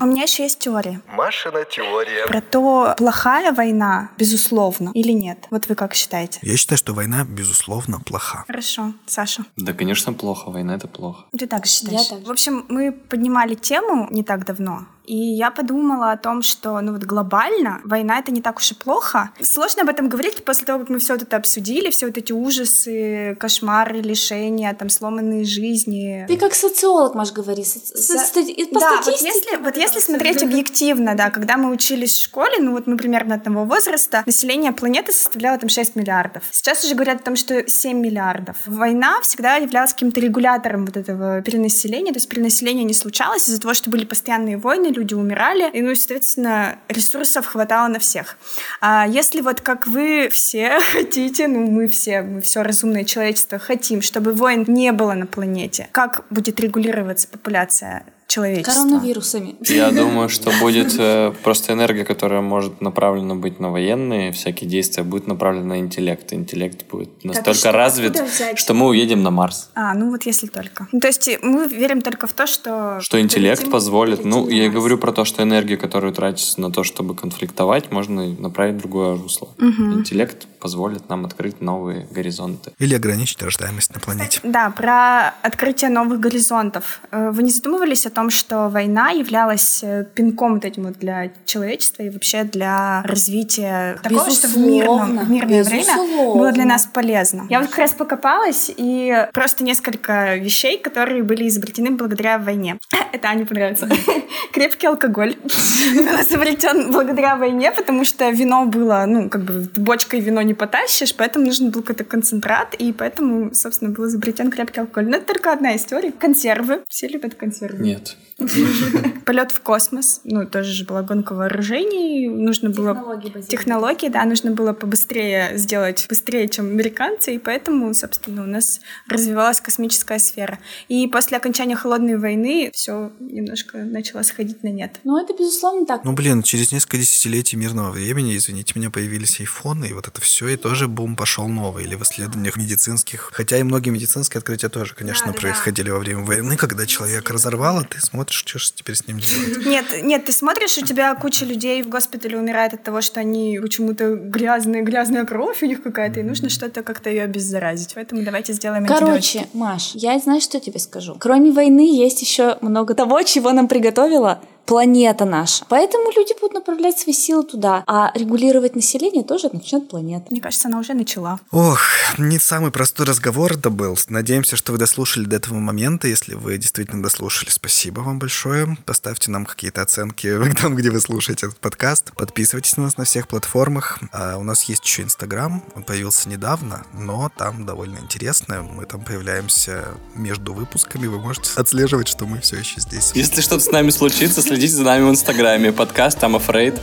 У меня еще есть теория
Машина теория.
про то, плохая война, безусловно, или нет. Вот вы как считаете?
Я считаю, что война, безусловно, плоха.
Хорошо, Саша.
Да, конечно, плохо. Война — это плохо.
Ты так считаешь?
Я так.
В общем, мы поднимали тему не так давно, и я подумала о том, что, ну вот глобально война это не так уж и плохо. Сложно об этом говорить после того, как мы все это обсудили, все вот эти ужасы, кошмары, лишения, там сломанные жизни.
Ты как социолог, Маш, говори. Со- со- стати- по
да, вот если, вот если смотреть объективно, да, когда мы учились в школе, ну вот мы примерно одного возраста, население планеты составляло там 6 миллиардов. Сейчас уже говорят о том, что 7 миллиардов. Война всегда являлась каким-то регулятором вот этого перенаселения, то есть перенаселение не случалось из-за того, что были постоянные войны, люди умирали, и, ну, соответственно, ресурсов хватало на всех. А если вот как вы все хотите, ну, мы все, мы все разумное человечество хотим, чтобы войн не было на планете, как будет регулироваться популяция человечества?
Коронавирусами.
Я думаю, что будет э, просто энергия, которая может направлена быть на военные, всякие действия, будет направлена на интеллект. Интеллект будет настолько развит, что мы уедем на Марс.
А, ну вот если только. Ну, то есть мы верим только в то, что...
Что интеллект
полетим-
позволит. Ну,
полетим
я говорю про то, что энергию, которую тратится на то, чтобы конфликтовать, можно направить в другое русло. Интеллект позволит нам открыть новые горизонты.
Или ограничить рождаемость на планете.
Да, про открытие новых горизонтов. Э, Вы не задумывались о том, что война являлась э, пинком вот этим вот для человечества и вообще для развития такого, что в, мирном, в мирное время
безусловно.
было для нас полезно. Я вот как раз покопалась и просто несколько вещей, которые были изобретены благодаря войне. Это Ане понравится. Крепкий алкоголь был изобретен благодаря войне, потому что вино было, ну, как бы бочкой вино не потащишь, поэтому нужен был какой-то концентрат, и поэтому, собственно, был изобретен крепкий алкоголь. Но это только одна история. Консервы. Все любят консервы.
Нет.
Полет в космос. Ну, тоже же была гонка вооружений. Нужно было...
Технологии.
Технологии, да, нужно было побыстрее сделать, быстрее, чем американцы, и поэтому, собственно, у нас развивалась космическая сфера. И после окончания Холодной войны все немножко начало сходить на нет.
Ну, это безусловно так.
Ну, блин, через несколько десятилетий мирного времени, извините меня, появились айфоны, и вот это все, и тоже бум пошел новый. Или в исследованиях медицинских. Хотя и многие медицинские открытия тоже, конечно,
Да, да, да.
происходили во время войны, когда человек разорвало, ты смотришь, что же теперь с ним делать.
Нет, нет, ты смотришь, у тебя куча людей в госпитале умирает от того, что они почему-то грязная, грязная кровь у них какая-то, и нужно что-то как-то ее обеззаразить. Поэтому давайте сделаем.
Короче, Маш, я знаешь, что тебе скажу? Кроме войны есть еще много того, чего нам приготовила планета наша. Поэтому люди будут направлять свои силы туда. А регулировать население тоже начнет планета.
Мне кажется, она уже начала.
Ох, не самый простой разговор это был. Надеемся, что вы дослушали до этого момента. Если вы действительно дослушали, спасибо вам большое. Поставьте нам какие-то оценки там, где вы слушаете этот подкаст. Подписывайтесь на нас на всех платформах. А у нас есть еще Инстаграм. Он появился недавно, но там довольно интересно. Мы там появляемся между выпусками. Вы можете отслеживать, что мы все еще здесь.
Если что-то с нами случится, следите за нами в Инстаграме. Подкаст I'm Afraid.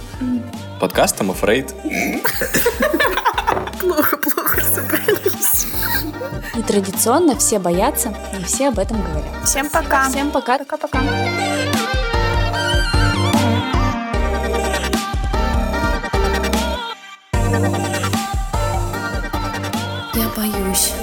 Подкаст I'm Afraid.
Плохо, плохо собрались.
И традиционно все боятся, и все об этом говорят.
Всем пока.
Всем пока.
Пока-пока.
Я боюсь.